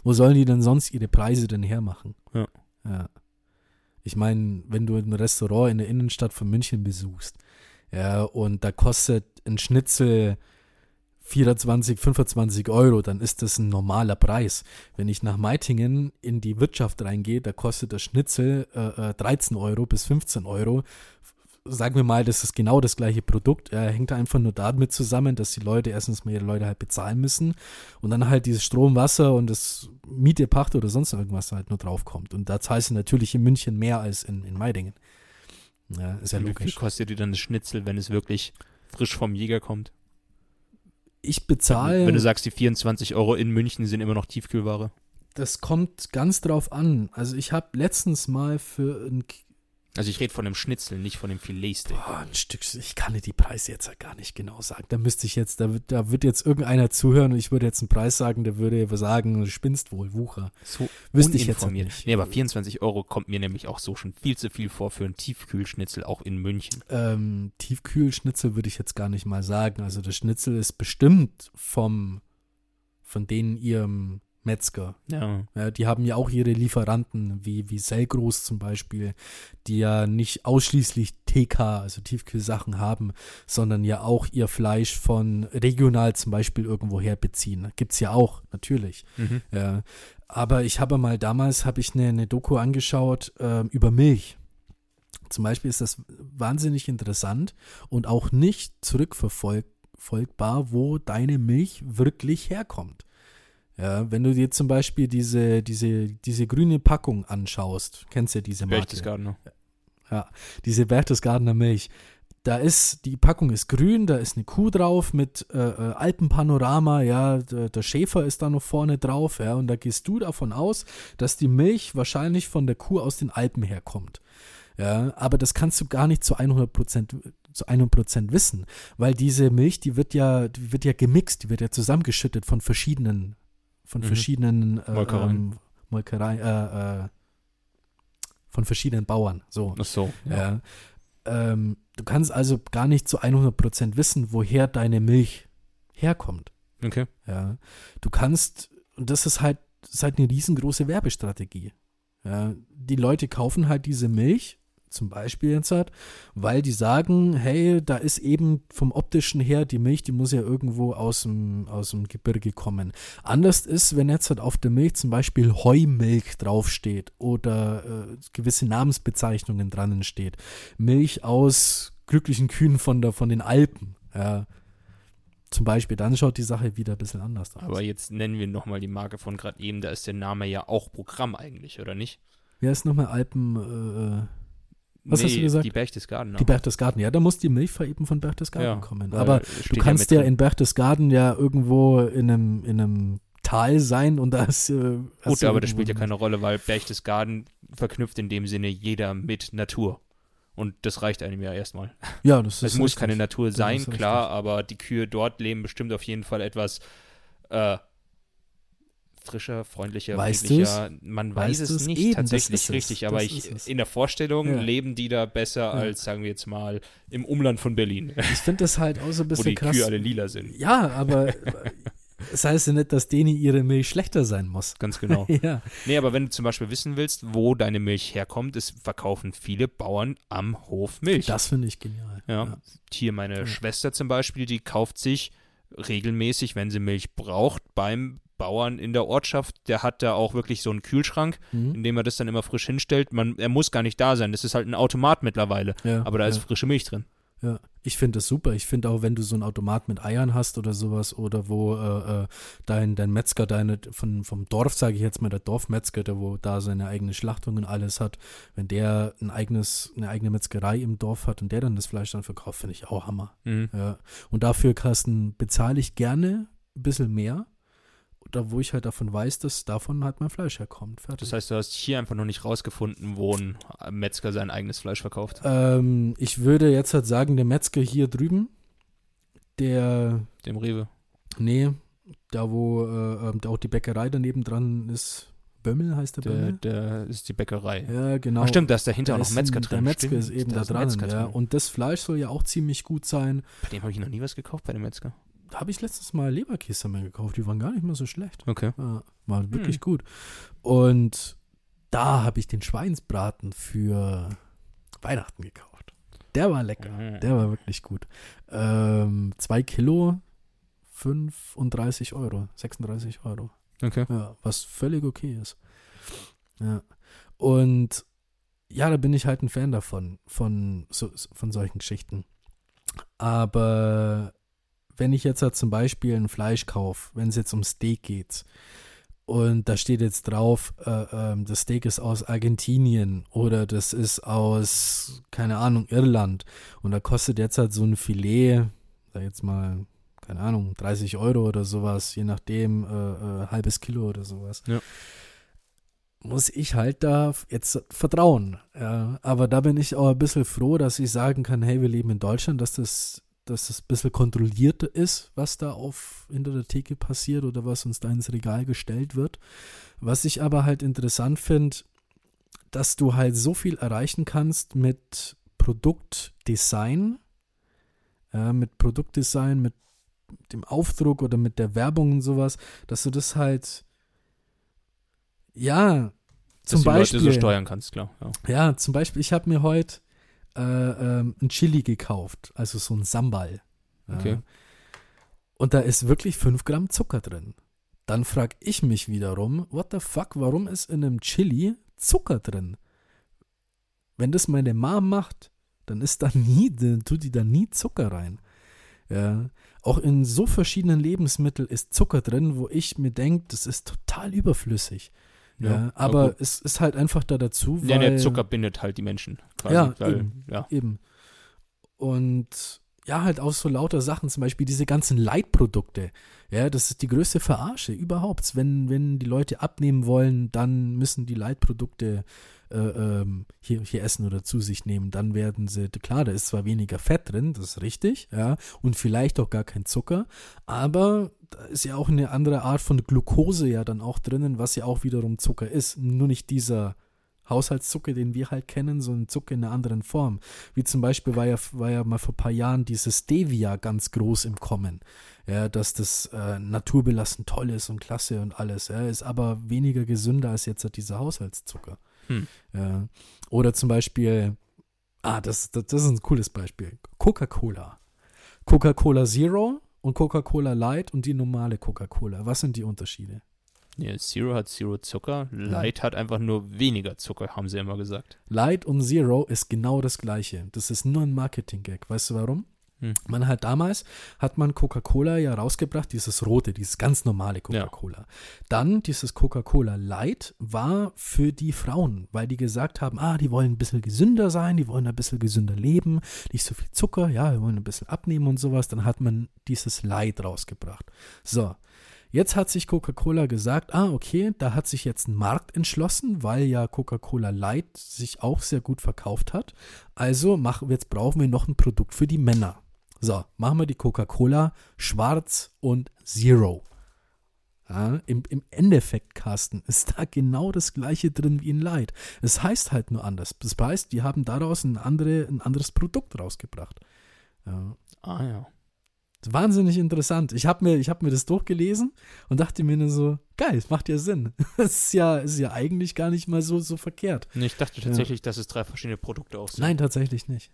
wo sollen die denn sonst ihre Preise denn hermachen? Ja. ja. Ich meine, wenn du ein Restaurant in der Innenstadt von München besuchst, ja, und da kostet ein Schnitzel 24, 25 Euro, dann ist das ein normaler Preis. Wenn ich nach Meitingen in die Wirtschaft reingehe, da kostet das Schnitzel äh, äh, 13 Euro bis 15 Euro. Sagen wir mal, das ist genau das gleiche Produkt. Er hängt einfach nur damit zusammen, dass die Leute erstens mehr Leute halt bezahlen müssen und dann halt dieses Strom, Wasser und das Miete, Pacht oder sonst irgendwas halt nur draufkommt. Und da zahlst du natürlich in München mehr als in, in Meidingen. Ja, ist ja Wie viel logisch. kostet dir dann das Schnitzel, wenn es wirklich frisch vom Jäger kommt? Ich bezahle. Wenn du sagst, die 24 Euro in München sind immer noch Tiefkühlware. Das kommt ganz drauf an. Also ich habe letztens mal für ein, Also ich rede von dem Schnitzel, nicht von dem Filetsteak. boah, ein Stück, ich kann dir die Preise jetzt halt gar nicht genau sagen. Da müsste ich jetzt, da wird, da wird jetzt irgendeiner zuhören und ich würde jetzt einen Preis sagen, der würde sagen, du spinnst wohl, Wucher. So Wüsste ich jetzt halt nicht. Nee, aber 24 Euro kommt mir nämlich auch so schon viel zu viel vor für ein Tiefkühlschnitzel, auch in München. Ähm, Tiefkühlschnitzel würde ich jetzt gar nicht mal sagen. Also das Schnitzel ist bestimmt vom, von denen ihrem Metzger. Ja. Ja, die haben ja auch ihre Lieferanten, wie, wie Selgros zum Beispiel, die ja nicht ausschließlich TK, also Tiefkühlsachen haben, sondern ja auch ihr Fleisch von regional zum Beispiel irgendwoher beziehen. Gibt's ja auch, natürlich. Mhm. Ja. Aber ich habe mal damals, habe ich eine, eine Doku angeschaut ähm, über Milch. Zum Beispiel ist das wahnsinnig interessant und auch nicht zurückverfolgbar, wo deine Milch wirklich herkommt. Ja, wenn du dir zum Beispiel diese, diese, diese grüne Packung anschaust, kennst ja diese Marke. Berchtesgadener. diese Berchtesgadener Milch. Da ist, die Packung ist grün, da ist eine Kuh drauf mit äh, äh, Alpenpanorama, ja, der, der Schäfer ist da noch vorne drauf, ja, und da gehst du davon aus, dass die Milch wahrscheinlich von der Kuh aus den Alpen herkommt. Ja, aber das kannst du gar nicht zu 100 Prozent zu 100% wissen, weil diese Milch, die wird ja, die wird ja gemixt, die wird ja zusammengeschüttet von verschiedenen, von Mhm. verschiedenen äh, Molkereien. ähm, Molkerei, äh, äh, von verschiedenen Bauern. So. Ach so. Ja. Ähm, du kannst also gar nicht zu 100% wissen, woher deine Milch herkommt. Okay. Ja. Du kannst, und das ist halt, das ist halt eine riesengroße Werbestrategie. Ja. Die Leute kaufen halt diese Milch, zum Beispiel jetzt halt, weil die sagen, hey, da ist eben vom optischen her die Milch, die muss ja irgendwo aus dem, aus dem Gebirge kommen. Anders ist, wenn jetzt halt auf der Milch zum Beispiel Heumilch draufsteht oder äh, gewisse Namensbezeichnungen drinnen steht. Milch aus glücklichen Kühen von, der, von den Alpen. Ja. Zum Beispiel, dann schaut die Sache wieder ein bisschen anders aus. Aber jetzt nennen wir nochmal die Marke von gerade eben, da ist der Name ja auch Programm eigentlich, oder nicht? Wer ist nochmal Alpen? Was hast du gesagt? Die Berchtesgadener. die Berchtesgaden. Ja, da muss die Milch eben von Berchtesgaden Ja, kommen. Aber du kannst ja, drin. in Berchtesgaden ja irgendwo in einem, in einem Tal sein und da ist. Äh, Gut, aber das spielt ja eine- keine Rolle, weil Berchtesgaden verknüpft in dem Sinne jeder mit Natur. Und das reicht einem ja erstmal. Ja, das ist. Es muss richtig. keine Natur sein, klar, aber die Kühe dort leben bestimmt auf jeden Fall etwas äh, frischer, freundlicher, Weißt friedlicher. Man weiß Weißt es nicht Eben, das tatsächlich richtig, aber Das ich in der Vorstellung Ja. leben die da besser als, sagen wir jetzt mal, im Umland von Berlin, Ich finde das halt auch so ein [LAUGHS] wo bisschen die krass. Kühe alle lila sind. Ja, aber äh, es heißt ja nicht, dass denen ihre Milch schlechter sein muss. Ganz genau. [LAUGHS] ja. Nee, aber wenn du zum Beispiel wissen willst, wo deine Milch herkommt, es verkaufen viele Bauern am Hof Milch. Das finde ich genial. Ja. Hier meine Ja. Schwester zum Beispiel, die kauft sich regelmäßig, wenn sie Milch braucht, beim Bauern in der Ortschaft. Der hat da auch wirklich so einen Kühlschrank, Mhm. in dem er das dann immer frisch hinstellt. Man, er muss gar nicht da sein. Das ist halt ein Automat mittlerweile. ja. Aber da ja. ist frische Milch drin. Ja, ich finde das super. Ich finde auch, wenn du so einen Automat mit Eiern hast oder sowas oder wo äh, äh, dein, dein Metzger, deine von, vom Dorf, sage ich jetzt mal, der Dorfmetzger, der wo da seine eigene Schlachtung und alles hat, wenn der ein eigenes, eine eigene Metzgerei im Dorf hat und der dann das Fleisch dann verkauft, finde ich auch Hammer. Mhm. Ja. Und dafür, Carsten, bezahle ich gerne ein bisschen mehr. Da, wo ich halt davon weiß, dass davon halt mein Fleisch herkommt. Fertig. Das heißt, du hast hier einfach noch nicht rausgefunden, wo ein Metzger sein eigenes Fleisch verkauft. ähm, ich würde jetzt halt sagen, der Metzger hier drüben, der Dem Rewe. Nee, da wo äh, ähm, da auch die Bäckerei daneben dran ist. Bömmel heißt der Der, Bömmel? der ist die Bäckerei. Ja, genau. Ach, stimmt, da ist dahinter Da auch noch Metzger drin. Der Metzger stimmt, ist eben da da dran. Ja. Und das Fleisch soll ja auch ziemlich gut sein. Bei dem habe ich noch nie was gekauft, bei dem Metzger. Da habe ich letztens mal Leberkäse mal gekauft. Die waren gar nicht mehr so schlecht. Okay. Ja, war wirklich Hm. gut. Und da habe ich den Schweinsbraten für Weihnachten gekauft. Der war lecker. Mhm. Der war wirklich gut. Ähm, zwei Kilo, 35 Euro, 36 Euro. Okay. Ja, was völlig okay ist. Ja. Und ja, da bin ich halt ein Fan davon, von, so, von solchen Geschichten. Aber wenn ich jetzt halt zum Beispiel ein Fleisch kaufe, wenn es jetzt um Steak geht, und da steht jetzt drauf, äh, äh, das Steak ist aus Argentinien oder das ist aus, keine Ahnung, Irland. Und da kostet jetzt halt so ein Filet, sag jetzt mal, keine Ahnung, 30 Euro oder sowas, je nachdem, äh, äh, halbes Kilo oder sowas. Ja. Muss ich halt da jetzt vertrauen. Aber da bin ich auch ein bisschen froh, dass ich sagen kann, hey, wir leben in Deutschland, dass das dass es ein bisschen kontrollierter ist, was da auf hinter der Theke passiert oder was uns da ins Regal gestellt wird. Was ich aber halt interessant finde, dass du halt so viel erreichen kannst mit Produktdesign, äh, mit Produktdesign, mit dem Aufdruck oder mit der Werbung und sowas, dass du das halt ja zum dass Beispiel Leute so steuern kannst, klar. Ja. ja, zum Beispiel, ich habe mir heute äh, ähm, ein Chili gekauft, also so ein Sambal. Okay. Und da ist wirklich 5 Gramm Zucker drin. Dann frage ich mich wiederum, what the fuck, warum ist in einem Chili Zucker drin? Wenn das meine Mom macht, dann ist da nie, dann tut die da nie Zucker rein. Ja. Auch in so verschiedenen Lebensmitteln ist Zucker drin, wo ich mir denke, das ist total überflüssig. Ja, Ja, aber gut. es ist halt einfach da dazu, weil Ja, der Zucker bindet halt die Menschen. Quasi, Ja, weil, eben. ja. Eben. Und ja, halt aus so lauter Sachen, zum Beispiel diese ganzen Leitprodukte. Ja, das ist die größte Verarsche überhaupt. Wenn, wenn die Leute abnehmen wollen, dann müssen die Leitprodukte äh, ähm, hier, hier essen oder zu sich nehmen. Dann werden sie, klar, da ist zwar weniger Fett drin, das ist richtig, ja, und vielleicht auch gar kein Zucker, aber da ist ja auch eine andere Art von Glucose ja dann auch drinnen, was ja auch wiederum Zucker ist. Nur nicht dieser Haushaltszucker, den wir halt kennen, so ein Zucker in einer anderen Form. Wie zum Beispiel war ja, war ja mal vor ein paar Jahren dieses Stevia ganz groß im Kommen. Ja, dass das äh, naturbelassen toll ist und klasse und alles. Ja, ist aber weniger gesünder als jetzt dieser Haushaltszucker. Hm. Ja. Oder zum Beispiel, ah, das, das, das ist ein cooles Beispiel. Coca-Cola. Coca-Cola Zero und Coca-Cola Light und die normale Coca-Cola. Was sind die Unterschiede? Ja, Zero hat Zero Zucker, Light hat einfach nur weniger Zucker, haben sie immer gesagt. Light und Zero ist genau das gleiche. Das ist nur ein Marketing-Gag. Weißt du warum? Hm. Man hat damals, hat man Coca-Cola ja rausgebracht, dieses rote, dieses ganz normale Coca-Cola. Dann dieses Coca-Cola Light war für die Frauen, weil die gesagt haben, ah, die wollen ein bisschen gesünder sein, die wollen ein bisschen gesünder leben, nicht so viel Zucker, ja, wir wollen ein bisschen abnehmen und sowas. Dann hat man dieses Light rausgebracht. So, Jetzt hat sich Coca-Cola gesagt, ah, okay, da hat sich jetzt ein Markt entschlossen, weil ja Coca-Cola Light sich auch sehr gut verkauft hat. Also machen, jetzt brauchen wir noch ein Produkt für die Männer. So, machen wir die Coca-Cola schwarz und Zero. Ja, im, Im Endeffekt, Carsten, ist da genau das gleiche drin wie in Light. Es heißt halt nur anders. Das heißt, die haben daraus ein, andere, ein anderes Produkt rausgebracht. Ja. Ah ja. Wahnsinnig interessant. Ich habe mir, ich hab mir das durchgelesen und dachte mir nur so, geil, es macht ja Sinn. [LAUGHS] Es ist ja, ist ja eigentlich gar nicht mal so, so verkehrt. Nee, Ich dachte tatsächlich, dass es drei verschiedene Produkte auch sind. Nein, tatsächlich nicht.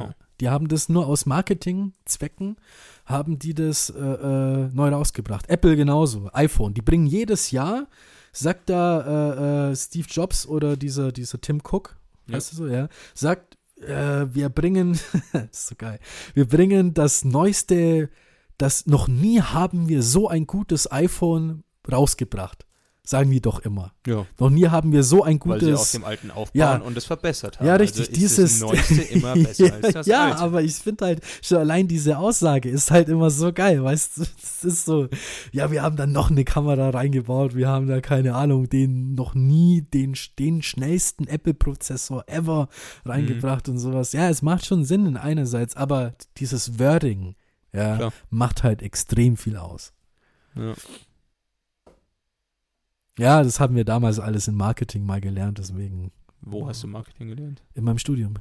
Ja. Die haben das nur aus Marketingzwecken, haben die das äh, äh, neu rausgebracht. Apple genauso, iPhone. Die bringen jedes Jahr, sagt da äh, äh, Steve Jobs oder dieser, dieser Tim Cook, Ja. weißt du so, ja, sagt, äh, wir bringen, [LAUGHS] ist so geil, wir bringen das neueste, das noch nie haben wir so ein gutes iPhone rausgebracht. Sagen wir doch immer. Ja, Noch nie haben wir so ein weil sie gutes. dem alten aufbauen Ja. und es verbessert haben. Ja, richtig, also ist dieses. Neueste immer [LAUGHS] besser ja, als das ja Alte. aber ich finde halt, schon allein diese Aussage ist halt immer so geil, weißt du? Es ist so, ja, wir haben da noch eine Kamera reingebaut, wir haben da, keine Ahnung, den noch nie den, den schnellsten Apple-Prozessor ever reingebracht Mhm. und sowas. Ja, es macht schon Sinn in einerseits, aber dieses Wording, ja, Klar. macht halt extrem viel aus. Ja. Ja, das haben wir damals alles in Marketing mal gelernt, deswegen Wo hast du Marketing gelernt? in meinem Studium.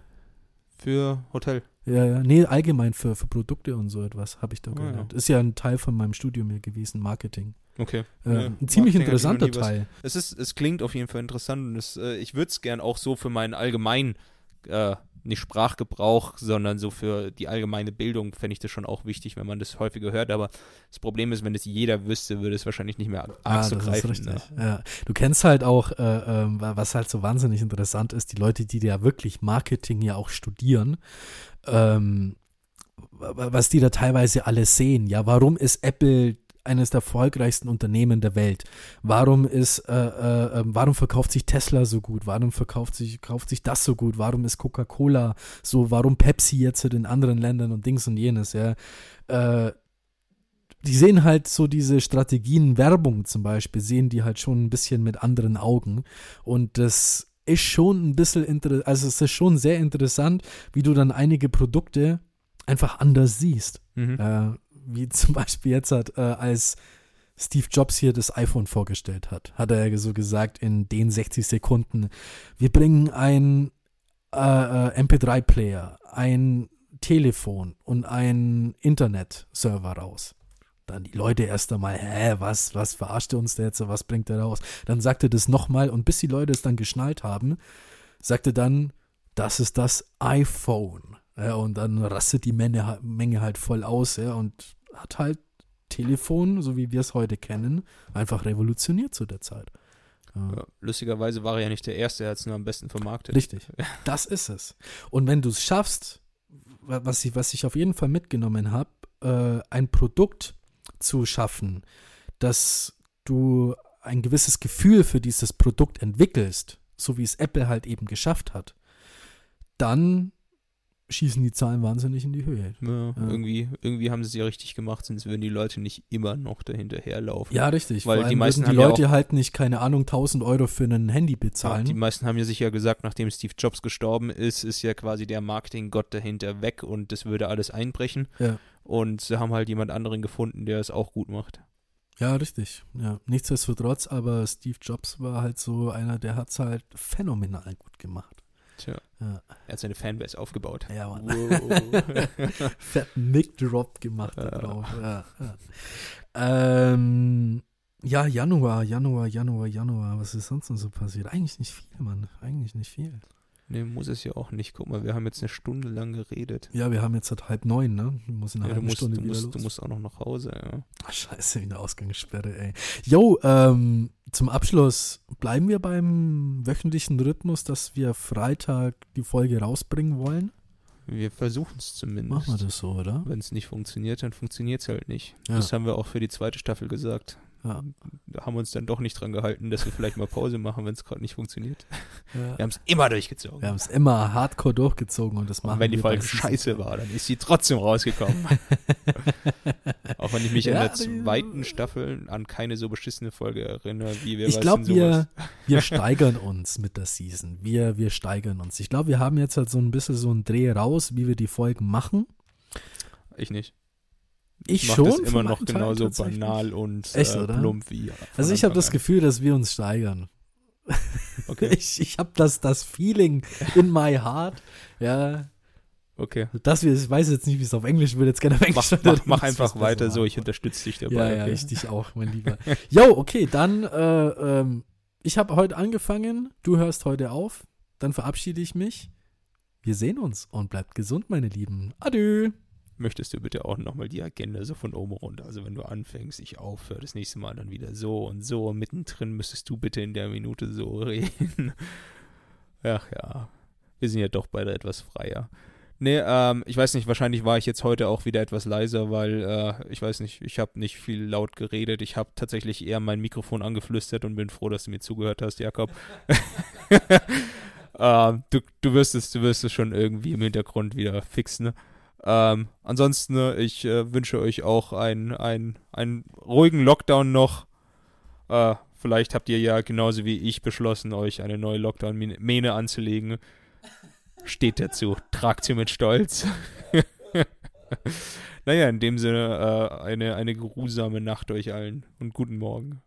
Für Hotel. Ja, ja, nee, allgemein für, für Produkte und so etwas habe ich da Ah, gelernt. Ist ja ein Teil von meinem Studium hier gewesen, Marketing. Okay. Äh, Ja, ein ziemlich Marketing interessanter Teil. Es, ist, es klingt auf jeden Fall interessant und es, äh, ich würde es gern auch so für meinen allgemeinen äh, nicht Sprachgebrauch, sondern so für die allgemeine Bildung fände ich das schon auch wichtig, wenn man das häufiger hört. Aber das Problem ist, wenn das jeder wüsste, würde es wahrscheinlich nicht mehr arg Ah, so das ist greifen. Ne? Ja. Du kennst halt auch, äh, ähm, was halt so wahnsinnig interessant ist, die Leute, die ja wirklich Marketing ja auch studieren, ähm, wa- was die da teilweise alles sehen. Ja, warum ist Apple eines der erfolgreichsten Unternehmen der Welt? Warum ist, äh, äh, ähm, warum verkauft sich Tesla so gut? Warum verkauft sich, kauft sich das so gut? Warum ist Coca-Cola so? Warum Pepsi jetzt in anderen Ländern und Dings und jenes? Ja, äh, die sehen halt so diese Strategien, Werbung zum Beispiel, sehen die halt schon ein bisschen mit anderen Augen. Und das ist schon ein bisschen interessant, also es ist schon sehr interessant, wie du dann einige Produkte einfach anders siehst. Mhm. Äh, wie [LAUGHS] zum Beispiel jetzt hat, äh, als Steve Jobs hier das iPhone vorgestellt hat, hat er so gesagt in den 60 Sekunden, wir bringen ein äh, äh, MP3-Player, ein Telefon und ein Internet-Server raus. Dann die Leute erst einmal, hä, was, was verarscht er uns der jetzt, was bringt er raus? Dann sagt er das nochmal und bis die Leute es dann geschnallt haben, sagt er dann, das ist das iPhone. Ja, und dann rastet die Menge, Menge halt voll aus, ja, und hat halt Telefon, so wie wir es heute kennen, einfach revolutioniert zu der Zeit. Ja. Lustigerweise war er ja nicht der Erste, er hat es nur am besten vermarktet. Richtig. Das ist es. Und wenn du es schaffst, wa- was ich, was ich auf jeden Fall mitgenommen habe, äh, ein Produkt zu schaffen, dass du ein gewisses Gefühl für dieses Produkt entwickelst, so wie es Apple halt eben geschafft hat, dann schießen die Zahlen wahnsinnig in die Höhe. Ja, Ja. Irgendwie, irgendwie haben sie es ja richtig gemacht, sonst würden die Leute nicht immer noch dahinterherlaufen. Ja, richtig. Weil die meisten die haben ja Leute halt nicht, keine Ahnung, 1000 Euro für ein Handy bezahlen. die meisten haben ja sich ja gesagt, nachdem Steve Jobs gestorben ist, ist ja quasi der Marketinggott dahinter weg und das würde alles einbrechen. Und sie haben halt jemand anderen gefunden, der es auch gut macht. Ja, richtig. Ja, nichtsdestotrotz, aber Steve Jobs war halt so einer, der hat es halt phänomenal gut gemacht. Tja, Ja, er hat seine Fanbase aufgebaut. ja Mann. Wow. [LAUGHS] Fetten Mic-Drop gemacht Ja. drauf. Ja, ja. Ähm, ja, Januar, Januar, Januar, Januar. Was ist sonst noch so passiert? Eigentlich nicht viel, Mann. Eigentlich nicht viel. Nee, muss es ja auch nicht. Guck mal, wir haben jetzt eine Stunde lang geredet. Ja, wir haben jetzt seit halb neun, ne? Ich muss in einer Ja, du, halben musst, Stunde du, wieder musst, los. du musst auch noch nach Hause, ja. Ach, scheiße, wieder Ausgangssperre, ey. Jo, ähm, zum Abschluss bleiben wir beim wöchentlichen Rhythmus, dass wir Freitag die Folge rausbringen wollen. Wir versuchen es zumindest. Machen wir das so, oder? Wenn es nicht funktioniert, dann funktioniert es halt nicht. Ja. Das haben wir auch für die zweite Staffel gesagt. Ja. Da haben wir uns dann doch nicht dran gehalten, dass wir vielleicht mal Pause machen, wenn es gerade nicht funktioniert. Ja. Wir haben es immer durchgezogen. Wir haben es immer hardcore durchgezogen und das machen Und wenn die Folge scheiße war, dann ist sie trotzdem rausgekommen. [LAUGHS] Auch wenn ich mich in Ja, der die- zweiten Staffel an keine so beschissene Folge erinnere, wie wir Ich glaube, wir, wir [LAUGHS] steigern uns mit der Season. Wir, wir steigern uns. Ich glaube, wir haben jetzt halt so ein bisschen so einen Dreh raus, wie wir die Folgen machen. Ich nicht. Ich mach schon. für immer noch genauso banal und Echt, äh, plump wie. Also ich habe das Gefühl, dass wir uns steigern. [LAUGHS] Okay, Ich, ich habe das, das Feeling in my heart, ja, okay. dass wir, ich weiß jetzt nicht, wie es auf Englisch wird, jetzt gerne auf Mach, Englisch. mach, mach Das einfach ist weiter so, ich unterstütze dich dabei. Ja, ja, okay? ich dich auch, mein [LAUGHS] Lieber. Jo, okay, dann, äh, ähm, ich habe heute angefangen, du hörst heute auf, dann verabschiede ich mich. Wir sehen uns und bleibt gesund, meine Lieben. Adö. Möchtest du bitte auch nochmal die Agenda so von oben runter? Also wenn du anfängst, ich aufhöre, das nächste Mal dann wieder so und so. Mittendrin müsstest du bitte in der Minute so [LAUGHS] reden. Ach ja, wir sind ja doch beide etwas freier. Nee, ähm, ich weiß nicht, wahrscheinlich war ich jetzt heute auch wieder etwas leiser, weil, äh, ich weiß nicht, ich habe nicht viel laut geredet. Ich habe tatsächlich eher mein Mikrofon angeflüstert und bin froh, dass du mir zugehört hast, Jakob. [LAUGHS] [LAUGHS] ähm, du, du, wirst es, du wirst es schon irgendwie im Hintergrund wieder fixen. Ne? Ähm, ansonsten, ne, ich äh, wünsche euch auch einen, einen, ruhigen Lockdown noch. Äh, vielleicht habt ihr ja genauso wie ich beschlossen, euch eine neue Lockdown-Mähne anzulegen. Steht dazu. Tragt sie mit Stolz. [LAUGHS] naja, in dem Sinne, äh, eine, eine geruhsame Nacht euch allen und guten Morgen.